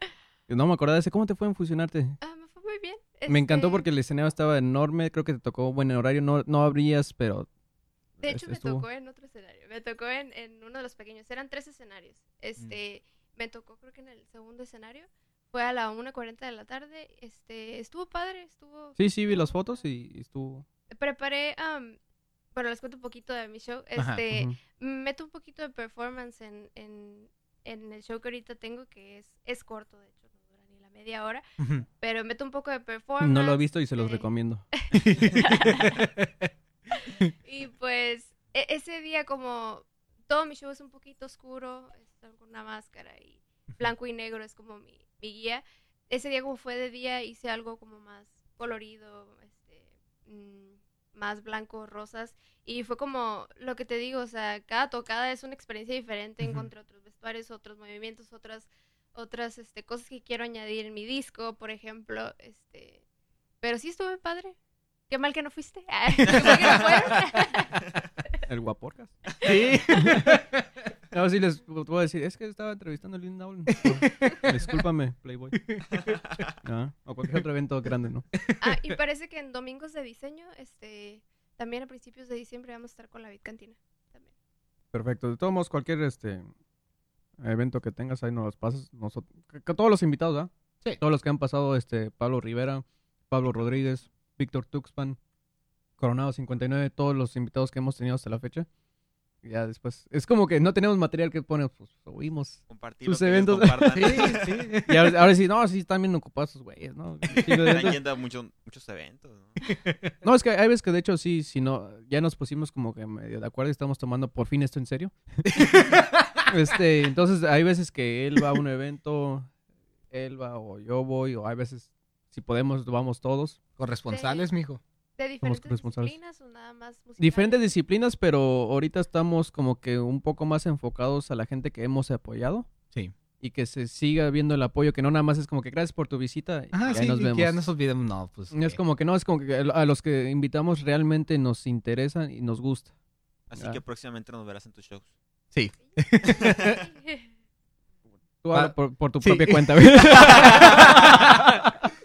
Speaker 1: No me acordaba de ese. ¿Cómo te fue en fusionarte?
Speaker 4: Ah, me fue muy bien.
Speaker 1: Me encantó
Speaker 4: Este,
Speaker 1: porque el escenario estaba enorme. Creo que te tocó buen horario. No, no abrías, pero.
Speaker 4: De hecho, me
Speaker 1: estuvo-
Speaker 4: tocó en otro escenario. Me tocó en, en uno de los pequeños. Eran tres escenarios. Este, me tocó creo que en el segundo escenario. Fue a la 1.40 de la tarde. Este, estuvo padre, estuvo...
Speaker 1: Sí, sí, vi las fotos y estuvo.
Speaker 4: Preparé, am, bueno, les cuento un poquito de mi show.
Speaker 3: Ajá,
Speaker 4: Este, meto un poquito de performance en, en, en el show que ahorita tengo, que es, es corto, de hecho, no dura ni la media hora. Pero meto un poco de performance.
Speaker 1: No lo he visto y se los
Speaker 4: eh,
Speaker 1: recomiendo.
Speaker 4: Y pues e- ese día como todo mi show es un poquito oscuro, es con una máscara y blanco y negro es como mi, mi guía. Ese día como fue de día hice algo como más colorido, este, mm, más blancos, rosas. Y fue como lo que te digo, o sea, cada tocada es una experiencia diferente. Encontré otros vestuarios, otros movimientos, otras, otras este, cosas que quiero añadir en mi disco, por ejemplo. Este, pero sí estuve padre. Qué mal que no fuiste. Qué mal que no fueron.
Speaker 1: El Guaporcas.
Speaker 3: Sí.
Speaker 1: No, sí les voy a decir, es que estaba entrevistando a Linda Olin. Discúlpame, Playboy. O cualquier otro evento grande, ¿no?
Speaker 4: Ah, y parece que en domingos de diseño, este, también a principios de diciembre vamos a estar con la Vid Cantina. También.
Speaker 1: Perfecto. De todos modos, cualquier este evento que tengas ahí nos los pasas. Nosotros, que- todos los invitados, ¿ah?
Speaker 3: Sí.
Speaker 1: Todos los que han pasado, este, Pablo Rivera, Pablo Rodríguez, Víctor Tuxpan, Coronado 59, todos los invitados que hemos tenido hasta la fecha. Ya después, es como que no tenemos material que poner, pues subimos.
Speaker 2: Compartir
Speaker 1: Sus eventos.
Speaker 3: Sí, sí.
Speaker 1: Y ahora, ahora sí, no, sí están bien ocupados esos güeyes, ¿no? Un chingo de
Speaker 2: Están
Speaker 1: eventos.
Speaker 2: yendo a muchos, muchos eventos, ¿no?
Speaker 1: No, es que hay veces que de hecho sí, si no, ya nos pusimos como que medio de acuerdo y estamos tomando por fin esto en serio. este, entonces hay veces que él va a un evento, él va o yo voy, o hay veces, si podemos, vamos todos.
Speaker 3: Corresponsales, mijo.
Speaker 4: ¿De diferentes disciplinas o nada más musicales?
Speaker 1: Diferentes disciplinas, pero ahorita estamos como que un poco más enfocados a la gente que hemos apoyado.
Speaker 3: Sí.
Speaker 1: Y que se siga viendo el apoyo, que no nada más es como que gracias por tu visita y
Speaker 3: Ah,
Speaker 1: ahí
Speaker 3: sí,
Speaker 1: nos
Speaker 3: y
Speaker 1: vemos.
Speaker 3: que ya nos olvidemos. No, pues.
Speaker 1: Es
Speaker 3: que-
Speaker 1: como que no, es como que a los que invitamos realmente nos interesan y nos gusta.
Speaker 2: Así
Speaker 1: Ah.
Speaker 2: que próximamente nos verás en tus shows.
Speaker 3: Sí.
Speaker 1: Tú
Speaker 3: Ah,
Speaker 1: habla por, por tu
Speaker 3: sí.
Speaker 1: propia cuenta.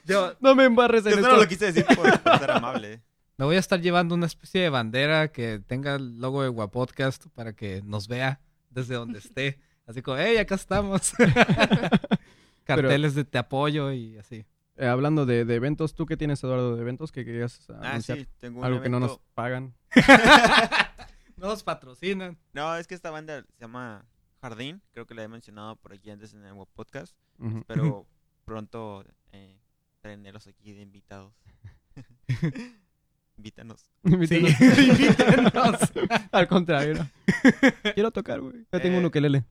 Speaker 3: Yo
Speaker 1: no me embarres en
Speaker 2: Yo
Speaker 1: esto.
Speaker 2: solo lo quise decir por, por ser amable.
Speaker 3: me voy a estar llevando una especie de bandera que tenga el logo de Guapodcast para que nos vea desde donde esté. Así como, hey, acá estamos. Carteles de te apoyo y así.
Speaker 1: Eh, hablando de, de eventos, ¿tú qué tienes, Eduardo, de eventos que querías
Speaker 2: Ah,
Speaker 1: anunciar?
Speaker 2: sí, tengo un
Speaker 1: Algo que no nos pagan.
Speaker 3: No nos patrocinan.
Speaker 2: No, es que esta banda se llama Jardín. Creo que la he mencionado por aquí antes en el podcast.
Speaker 1: Ujú.
Speaker 2: Pero pronto eh, tenerlos aquí de invitados. Invítanos.
Speaker 3: Sí,
Speaker 1: Invítanos. Al contrario. no. Quiero tocar, güey. Ya tengo
Speaker 2: Eh,
Speaker 1: un ukelele.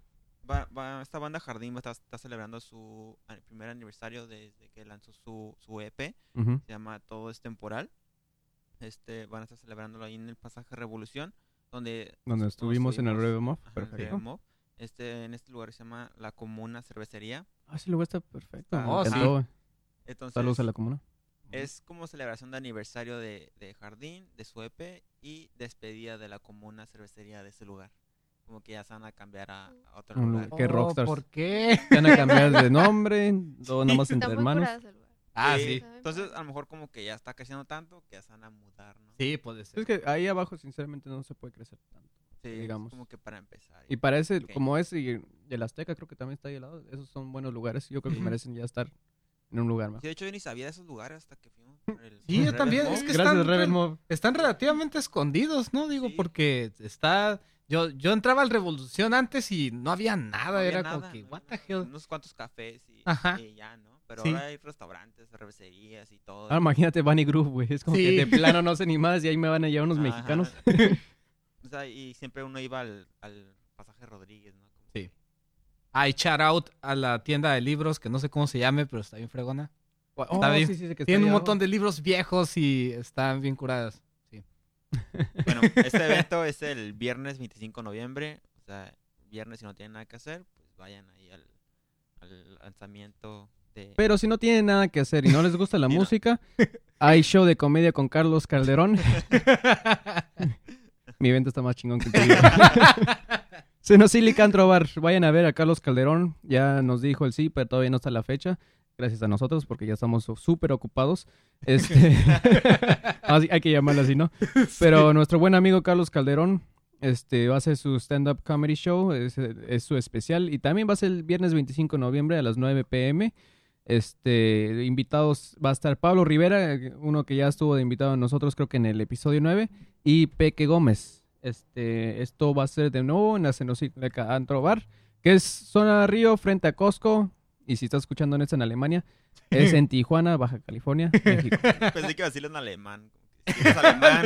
Speaker 2: Va, va- esta banda Jardín está celebrando su primer aniversario desde que lanzó su, su EP. Se llama Todo es Temporal. Este, van a estar celebrándolo ahí en el pasaje Revolución. Donde,
Speaker 1: Donde estuvimos en el Perfecto.
Speaker 2: Mob. Este, en este lugar se llama La Comuna Cervecería.
Speaker 1: Ah, sí, luego está perfecto.
Speaker 2: Ah,
Speaker 3: oh, sí.
Speaker 2: Entonces,
Speaker 1: Saludos a la comuna.
Speaker 2: Es como celebración de aniversario de, de Jardín, de su EP y despedida de la comuna cervecería de ese lugar. Como que ya se van a cambiar a, a otro
Speaker 1: Un
Speaker 2: lugar.
Speaker 1: lugar. Qué
Speaker 3: Oh,
Speaker 1: rockstars.
Speaker 3: ¿Por qué?
Speaker 1: Se van a cambiar de nombre, todo nada más
Speaker 4: Está
Speaker 1: entre
Speaker 4: muy
Speaker 1: hermanos.
Speaker 4: lugar.
Speaker 3: Ah,
Speaker 2: Sí,
Speaker 3: sí.
Speaker 2: Entonces, a lo mejor como que ya está creciendo tanto que ya se van a mudar, ¿no?
Speaker 3: Sí, puede ser.
Speaker 1: Es que ahí abajo, sinceramente, no se puede crecer tanto.
Speaker 2: Sí, es
Speaker 1: digamos.
Speaker 2: como que para empezar.
Speaker 1: Y parece,
Speaker 2: Ok.
Speaker 1: como es, y el Azteca creo que también está ahí al lado. Esos son buenos lugares. Yo creo que merecen ya estar en un lugar más.
Speaker 2: Sí, de hecho, yo ni sabía de esos lugares hasta que fuimos por el...
Speaker 3: Sí, yo también, es que
Speaker 1: Gracias,
Speaker 3: están-. Están relativamente escondidos, ¿no? Digo,
Speaker 2: Sí.
Speaker 3: porque está... Yo, yo entraba al Revolución antes y no había nada.
Speaker 2: No había
Speaker 3: Era
Speaker 2: nada,
Speaker 3: como que,
Speaker 2: no,
Speaker 3: what the hell?
Speaker 2: Unos cuantos cafés y,
Speaker 3: Ajá.
Speaker 2: y ya, ¿no? Pero
Speaker 3: Sí.
Speaker 2: ahora hay restaurantes, cervecerías y todo.
Speaker 1: Ahora imagínate Bunny Group, güey. Es como
Speaker 3: Sí.
Speaker 1: que de plano no sé ni más y ahí me van a llevar unos
Speaker 2: Ajá.
Speaker 1: mexicanos.
Speaker 2: O sea, y siempre uno iba al, al pasaje Rodríguez, ¿no?
Speaker 3: Ay, shout out a la tienda de libros, que no sé cómo se llame, pero está bien fregona.
Speaker 1: Oh,
Speaker 3: bien.
Speaker 1: sí, sí, sí, que está
Speaker 3: Tiene
Speaker 1: ahí
Speaker 3: un
Speaker 1: abajo.
Speaker 3: montón de libros viejos y están bien curadas. Sí.
Speaker 2: Bueno, este evento es el viernes 25 de noviembre. O sea, viernes si no tienen nada que hacer, pues vayan ahí al, al lanzamiento de...
Speaker 1: Pero si no tienen nada que hacer y no les gusta la música, hay show de comedia con Carlos Calderón. Mi evento está más chingón que el tuyo. Bar. Vayan a ver a Carlos Calderón. Ya nos dijo el sí, pero todavía no está la fecha. Gracias a nosotros, porque ya estamos súper ocupados. Este... Así- hay que llamarlo así, ¿no? Pero nuestro buen amigo Carlos Calderón este, va a hacer su stand-up comedy show. Es, es su especial. Y también va a ser el viernes 25 de noviembre a las 9 pm. Este, invitados va a estar Pablo Rivera, uno que ya estuvo de invitado a nosotros, creo que en el episodio 9, y Peque Gómez. Este, esto va a ser de nuevo en la Cenocíclica Antro Bar, que es zona Río frente a Costco. Y si estás escuchando en esto en Alemania, es en Tijuana, Baja California, México.
Speaker 2: Pensé que iba a decirlo en alemán. si eres alemán,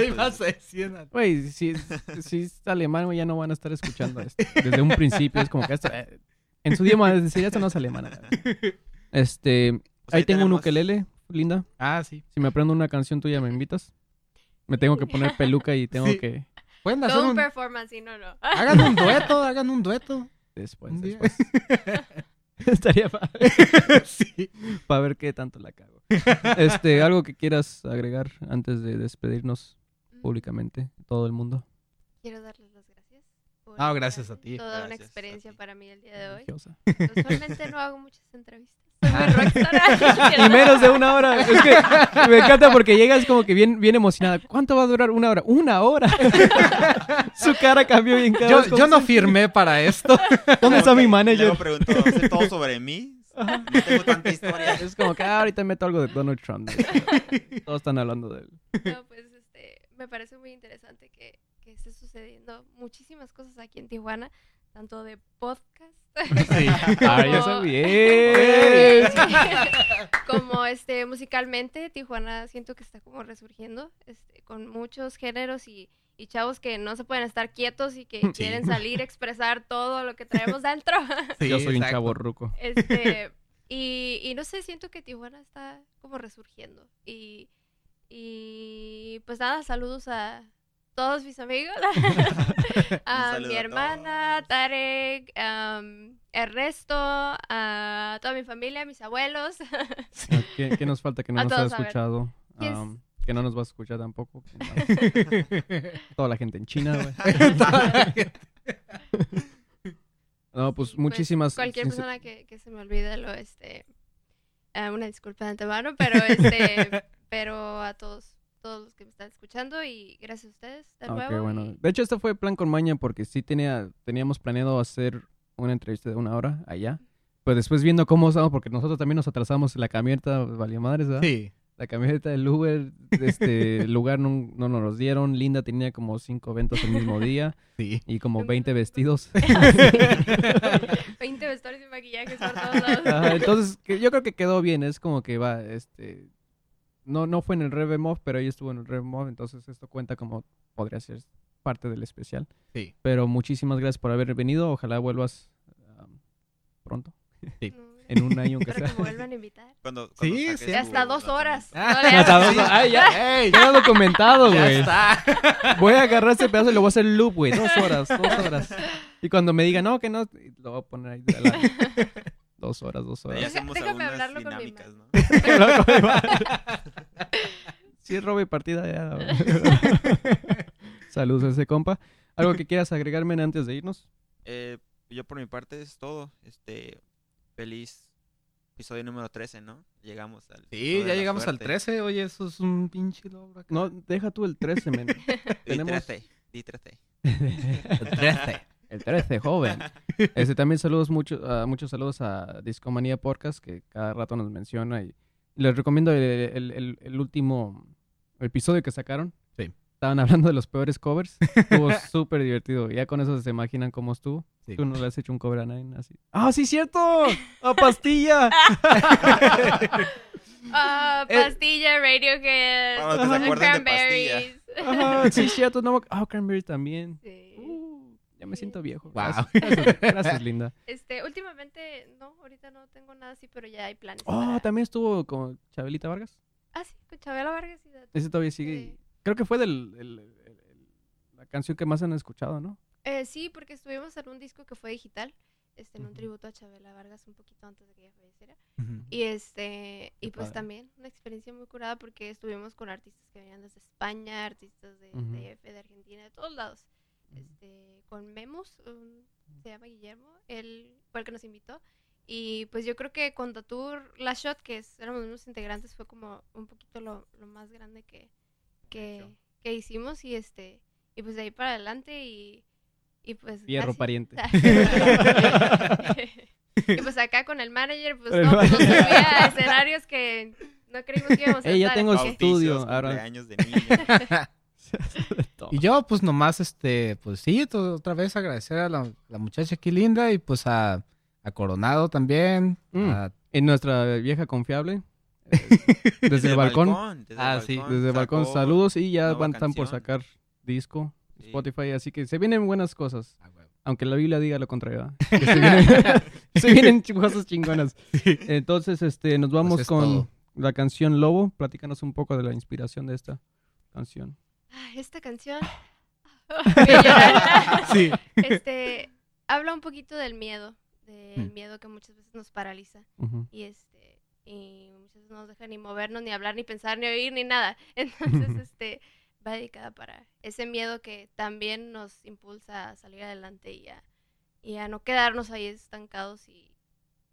Speaker 2: pues,
Speaker 1: si, si es alemán, ya no van a estar escuchando esto. Desde un principio es como que esto, eh, en su idioma decir esto no es alemán. Este,
Speaker 2: pues
Speaker 1: ahí tengo un ukelele, linda.
Speaker 3: Ah, sí.
Speaker 1: Si me aprendo una canción tuya, ¿me invitas? Me tengo que poner peluca y tengo
Speaker 3: Sí.
Speaker 1: que...
Speaker 3: Pueden hacer
Speaker 4: Todo un
Speaker 3: un...
Speaker 4: performance, no, no.
Speaker 3: Hagan un dueto, hagan un dueto.
Speaker 1: Después,
Speaker 3: Un
Speaker 1: después. Estaría para
Speaker 3: sí.
Speaker 1: ver qué tanto la cago. Este, algo que quieras agregar antes de despedirnos públicamente, todo el mundo.
Speaker 4: Quiero darles las gracias. por
Speaker 3: Ah, gracias a ti.
Speaker 4: Toda una
Speaker 2: Gracias
Speaker 4: experiencia para mí el día de hoy. Usualmente no hago muchas entrevistas.
Speaker 1: Y menos de una hora. Es que me encanta porque llegas como que bien, bien emocionada. ¿Cuánto va a durar una hora? ¡Una hora! Su cara cambió bien cada
Speaker 3: Yo, yo no firmé para esto.
Speaker 1: ¿Dónde está mi
Speaker 2: Luego
Speaker 1: manager?
Speaker 2: preguntó, ¿sé todo sobre mí? No tengo tanta historia.
Speaker 1: Es como que ah, ahorita meto algo de Donald Trump. Todos están hablando de él.
Speaker 4: No, pues este, me parece muy interesante que, que esté sucediendo muchísimas cosas aquí en Tijuana, tanto de podcast
Speaker 3: Sí.
Speaker 1: Ah, ya
Speaker 4: Como-
Speaker 1: sabía.
Speaker 4: como este musicalmente Tijuana siento que está como resurgiendo este, con muchos géneros y, y chavos que no se pueden estar quietos y que
Speaker 3: Sí.
Speaker 4: quieren salir a expresar todo lo que traemos dentro
Speaker 3: Sí,
Speaker 1: Yo soy un chavo ruco.
Speaker 4: este y, y no sé siento que Tijuana está como resurgiendo y y pues nada saludos a todos mis amigos a
Speaker 2: saludo
Speaker 4: mi
Speaker 2: a
Speaker 4: hermana. Tarek um, Ernesto a toda mi familia mis abuelos
Speaker 1: Ah, ¿Qué, qué nos falta que no
Speaker 4: A
Speaker 1: nos ha
Speaker 4: todos, a ver.
Speaker 1: escuchado? Que no nos va a escuchar tampoco. Toda la gente en China, güey. No, pues muchísimas...
Speaker 4: cualquier
Speaker 1: sincer-
Speaker 4: persona que, que se me olvide lo este eh, una disculpa de antemano pero este pero a todos todos los que me están escuchando y gracias a ustedes de
Speaker 1: Ah,
Speaker 4: nuevo
Speaker 1: qué bueno.
Speaker 4: y-
Speaker 1: De hecho, este fue plan con maña porque sí tenía, teníamos planeado hacer una entrevista de una hora allá. Pero después viendo cómo estamos, porque nosotros también nos atrasamos en la camioneta, valió madres, ¿verdad?
Speaker 3: Sí.
Speaker 1: La camioneta del Uber, este el lugar no, no nos los dieron. Linda tenía como cinco eventos el mismo día
Speaker 3: Sí.
Speaker 1: y como 20 vestidos.
Speaker 4: 20 vestuarios y maquillajes por todos lados.
Speaker 1: Ajá, entonces, que yo creo que quedó bien. Es como que va, este... No, no fue en el Revemov, pero ella estuvo en el Revemov, entonces esto cuenta como podría ser parte del especial.
Speaker 3: Sí.
Speaker 1: Pero muchísimas gracias por haber venido. Ojalá vuelvas um, pronto,
Speaker 3: Sí.
Speaker 4: No,
Speaker 1: en un año aunque
Speaker 4: Espero
Speaker 1: sea.
Speaker 4: que me vuelvan a invitar.
Speaker 2: Cuando,
Speaker 3: Sí,
Speaker 2: cuando
Speaker 3: sí.
Speaker 4: De hasta dos horas.
Speaker 2: lanzamiento.
Speaker 4: No
Speaker 1: Hasta dos- Ay, ya,
Speaker 3: ¡Ey!
Speaker 1: queda documentado,
Speaker 3: Ya
Speaker 1: güey.
Speaker 3: está.
Speaker 1: Voy a agarrar ese pedazo y lo voy a hacer loop, güey. Dos horas, dos horas. Y cuando me diga, no, que no, lo voy a poner ahí. de la- Dos horas, dos horas.
Speaker 4: déjame hablarlo con mi
Speaker 2: dinámicas, ¿no?
Speaker 1: Si es robo y partida, ya. Saludos a ese compa. ¿Algo que quieras agregarme antes de irnos?
Speaker 2: Eh, yo por mi parte es todo. Este, feliz episodio número 13, ¿no? Llegamos al...
Speaker 3: Sí, ya llegamos al
Speaker 2: suerte.
Speaker 3: 13. Oye, eso es un pinche logro.
Speaker 1: No, deja tú el 13, men.
Speaker 2: Di
Speaker 1: Tenemos-
Speaker 2: 13, di 13.
Speaker 3: El 13.
Speaker 1: El 13, joven. Este, también saludos mucho, ah, muchos saludos a Discomanía Podcast, que cada rato nos menciona. Y les recomiendo el, el- el- el último episodio que sacaron.
Speaker 3: Sí.
Speaker 1: Estaban hablando de los peores covers. Estuvo súper divertido. Ya con eso se imaginan cómo estuvo.
Speaker 3: Sí.
Speaker 1: Tú no le has hecho un cover a nadie así. ¡Ah, sí, cierto! ¡A pastilla!
Speaker 4: Ah,
Speaker 1: Eh,
Speaker 4: pastilla, Radiohead, ah,
Speaker 2: acuerdan de
Speaker 4: Cranberries.
Speaker 1: Ajá, sí, cierto. No, ah, Cranberry también.
Speaker 4: Sí.
Speaker 1: Uh, ya me siento viejo.
Speaker 3: Wow.
Speaker 1: Gracias, gracias, gracias, linda.
Speaker 4: Este, últimamente, no, ahorita no tengo nada así, pero ya hay planes.
Speaker 1: Oh,
Speaker 4: para-
Speaker 1: también estuvo con Chabelita Vargas.
Speaker 4: Ah, sí, con Chabela Vargas y de-
Speaker 1: Ese todavía sigue.
Speaker 4: Sí.
Speaker 1: Creo que fue del, el- el- el- la canción que más han escuchado, ¿no?
Speaker 4: Eh, sí, porque estuvimos en un disco que fue digital, este, en un tributo a Chabela Vargas un poquito antes de que ella falleciera. Y este, y
Speaker 1: Qué
Speaker 4: pues
Speaker 1: padre.
Speaker 4: también una experiencia muy curada porque estuvimos con artistas que venían desde España, artistas de
Speaker 1: Ujú.
Speaker 4: DF, de Argentina, de todos lados. Este, con Memos, un- se llama Guillermo, él fue el que nos invitó. Y pues yo creo que con Tatur, La Shot, que es- éramos unos integrantes, fue como un poquito lo, lo más grande que, que, que hicimos. Y este, y pues de ahí para adelante y, y pues. Gracias.
Speaker 1: pariente.
Speaker 4: y pues acá con el manager, pues
Speaker 1: El
Speaker 4: no, pues, nos
Speaker 1: manager.
Speaker 4: subía a escenarios que no creímos que íbamos a
Speaker 1: ya
Speaker 4: estar,
Speaker 1: tengo
Speaker 4: así que-
Speaker 1: estudio, ahora-
Speaker 2: cumpleaños de niños.
Speaker 3: Y yo, pues nomás, este, pues sí, otra vez agradecer a la, la muchacha aquí linda y pues a, a Coronado también.
Speaker 1: Mm.
Speaker 3: a-
Speaker 1: En nuestra vieja confiable. desde el balcón.
Speaker 2: desde
Speaker 3: Ah,
Speaker 2: el
Speaker 3: sí,
Speaker 2: balcón
Speaker 1: Desde el balcón.
Speaker 2: sacó-
Speaker 1: Saludos y ya van, están por sacar disco,
Speaker 2: Sí.
Speaker 1: Spotify, así que se vienen buenas cosas.
Speaker 3: Ah.
Speaker 1: Aunque la Biblia diga lo contrario. se vienen, se vienen cosas chingonas. Entonces, este, nos vamos
Speaker 3: es
Speaker 1: con
Speaker 3: todo.
Speaker 1: la canción Lobo. Platícanos un poco de la inspiración de esta canción.
Speaker 4: Ah, esta canción.
Speaker 3: Sí.
Speaker 4: este, habla un poquito del miedo, del
Speaker 1: Mm.
Speaker 4: miedo que muchas veces nos paraliza y este y muchas veces no nos deja ni movernos, ni hablar, ni pensar, ni oír, ni nada. Entonces, este va dedicada para ese miedo que también nos impulsa a salir adelante y a, y a no quedarnos ahí estancados y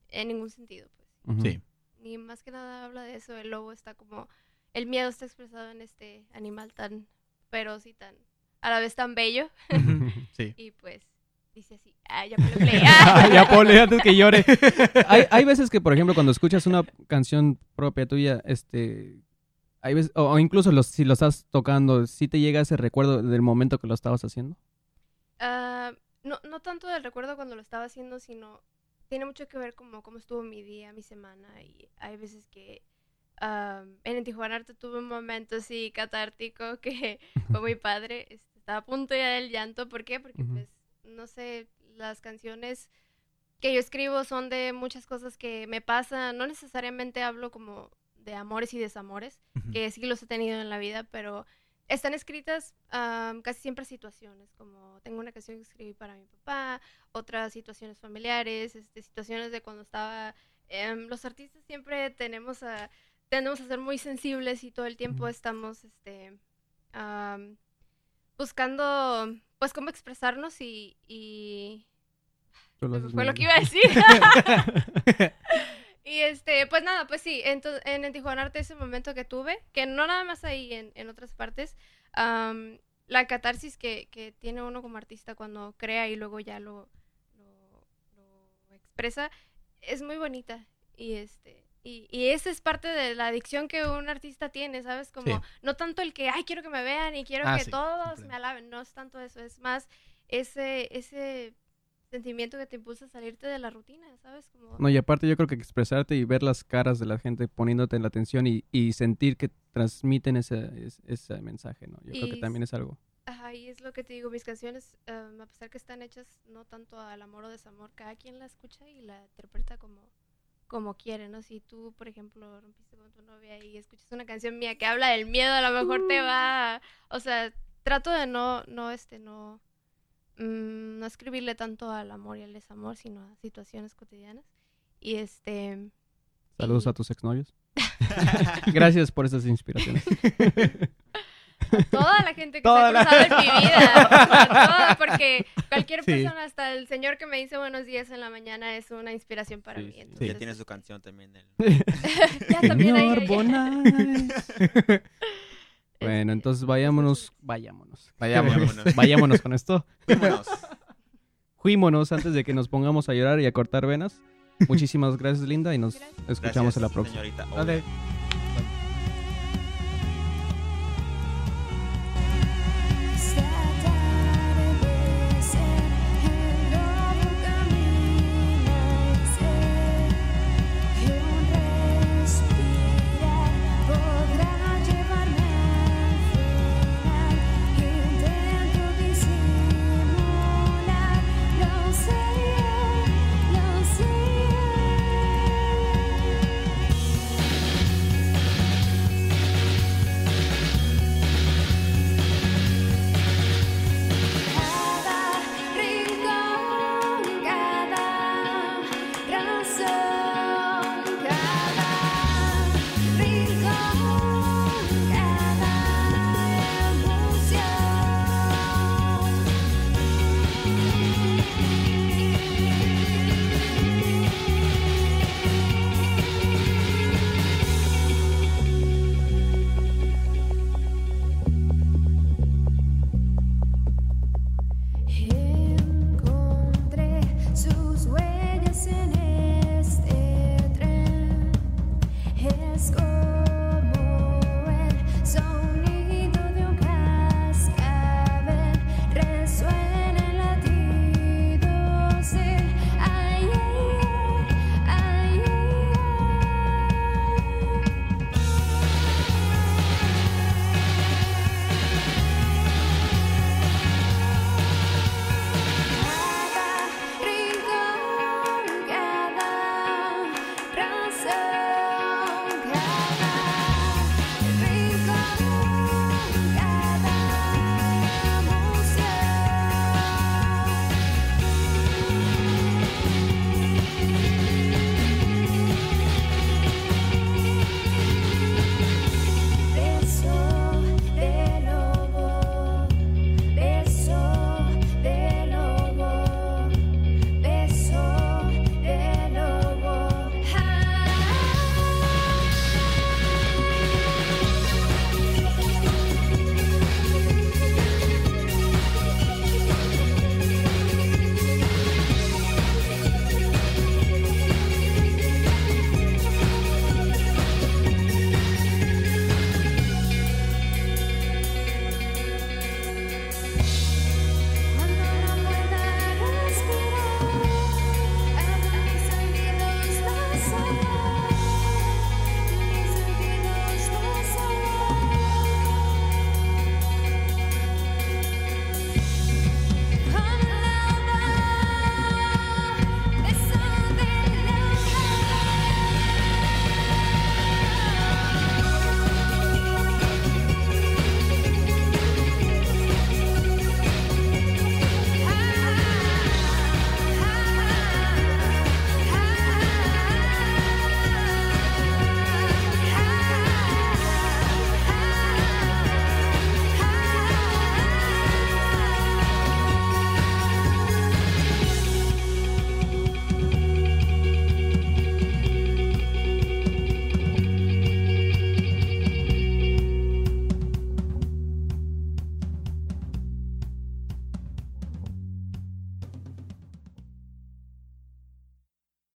Speaker 4: en ningún sentido, pues.
Speaker 3: Sí.
Speaker 4: Y más que nada habla de eso, el lobo está como el miedo está expresado en este animal tan feroz y tan a la vez tan bello
Speaker 3: Sí.
Speaker 4: y pues dice así, ah, ya ponle play.
Speaker 1: Ah, ya ponle antes que llore. Hay, hay veces que, por ejemplo, cuando escuchas una canción propia tuya, este, hay veces, o, o incluso los, si lo estás tocando, si te llega ese recuerdo del momento que lo estabas haciendo.
Speaker 4: Ah, no, no tanto del recuerdo cuando lo estaba haciendo, sino tiene mucho que ver como cómo estuvo mi día, mi semana. Y hay veces que ah, en Tijuana tuve un momento así catártico que fue muy padre. Estaba a punto ya del llanto. ¿Por qué? Porque pues, no sé, las canciones que yo escribo son de muchas cosas que me pasan. No necesariamente hablo como de amores y desamores, que sí los he tenido en la vida, pero están escritas am, casi siempre situaciones, como tengo una canción que escribí para mi papá, otras situaciones familiares, este, situaciones de cuando estaba... em, los artistas siempre tenemos a, tendemos a ser muy sensibles y todo el tiempo estamos este, am, buscando pues cómo expresarnos y... y...
Speaker 1: Lo
Speaker 4: fue lo que iba a decir. Y este, pues nada, pues sí, ento- en el Tijuana Arte ese momento que tuve, que no nada más ahí, en, en otras partes, am, la catarsis que, que tiene uno como artista cuando crea y luego ya lo, lo, lo expresa, es muy bonita. Y este, y, y esa es parte de la adicción que un artista tiene, ¿sabes? Como,
Speaker 3: Sí.
Speaker 4: no tanto el que, ay, quiero que me vean y quiero
Speaker 3: Ah,
Speaker 4: que
Speaker 3: sí,
Speaker 4: todos
Speaker 3: completo.
Speaker 4: me alaben, no es tanto eso, es más ese, ese sentimiento que te impulsa a salirte de la rutina, ¿sabes? Como...
Speaker 1: No, y aparte yo creo que expresarte y ver las caras de la gente poniéndote en la atención y, y sentir que transmiten ese, es- ese mensaje, ¿no? Yo creo que también es algo.
Speaker 4: Ajá, y es lo que te digo, mis canciones, em, a pesar que están hechas no tanto al amor o desamor, cada quien la escucha y la interpreta como, como quiere, ¿no? Si tú, por ejemplo, rompiste con tu novia y escuchas una canción mía que habla del miedo, a lo mejor te va, a- o sea, trato de no, no, este, no, mm, no escribirle tanto al amor y al desamor, sino a situaciones cotidianas. Y este...
Speaker 1: Saludos
Speaker 4: y
Speaker 1: a tus exnovios. Gracias por esas inspiraciones.
Speaker 4: a toda la gente que
Speaker 3: Toda
Speaker 4: se ha
Speaker 3: la-
Speaker 4: cruzado en mi vida. a toda, porque cualquier
Speaker 3: Sí.
Speaker 4: persona, hasta el señor que me dice buenos días en la mañana, es una inspiración para
Speaker 1: Sí,
Speaker 4: mí.
Speaker 1: sí.
Speaker 4: Entonces,
Speaker 2: Ya tiene su canción también. El...
Speaker 4: ya también
Speaker 1: Bonais. Bueno, entonces vayámonos, vayámonos.
Speaker 3: Vayámonos.
Speaker 1: Vayámonos con esto.
Speaker 2: Vámonos.
Speaker 1: Fuímonos antes de que nos pongamos a llorar y a cortar venas. Muchísimas gracias, Linda, y nos
Speaker 4: Gracias.
Speaker 1: escuchamos en la próxima.
Speaker 2: Señorita.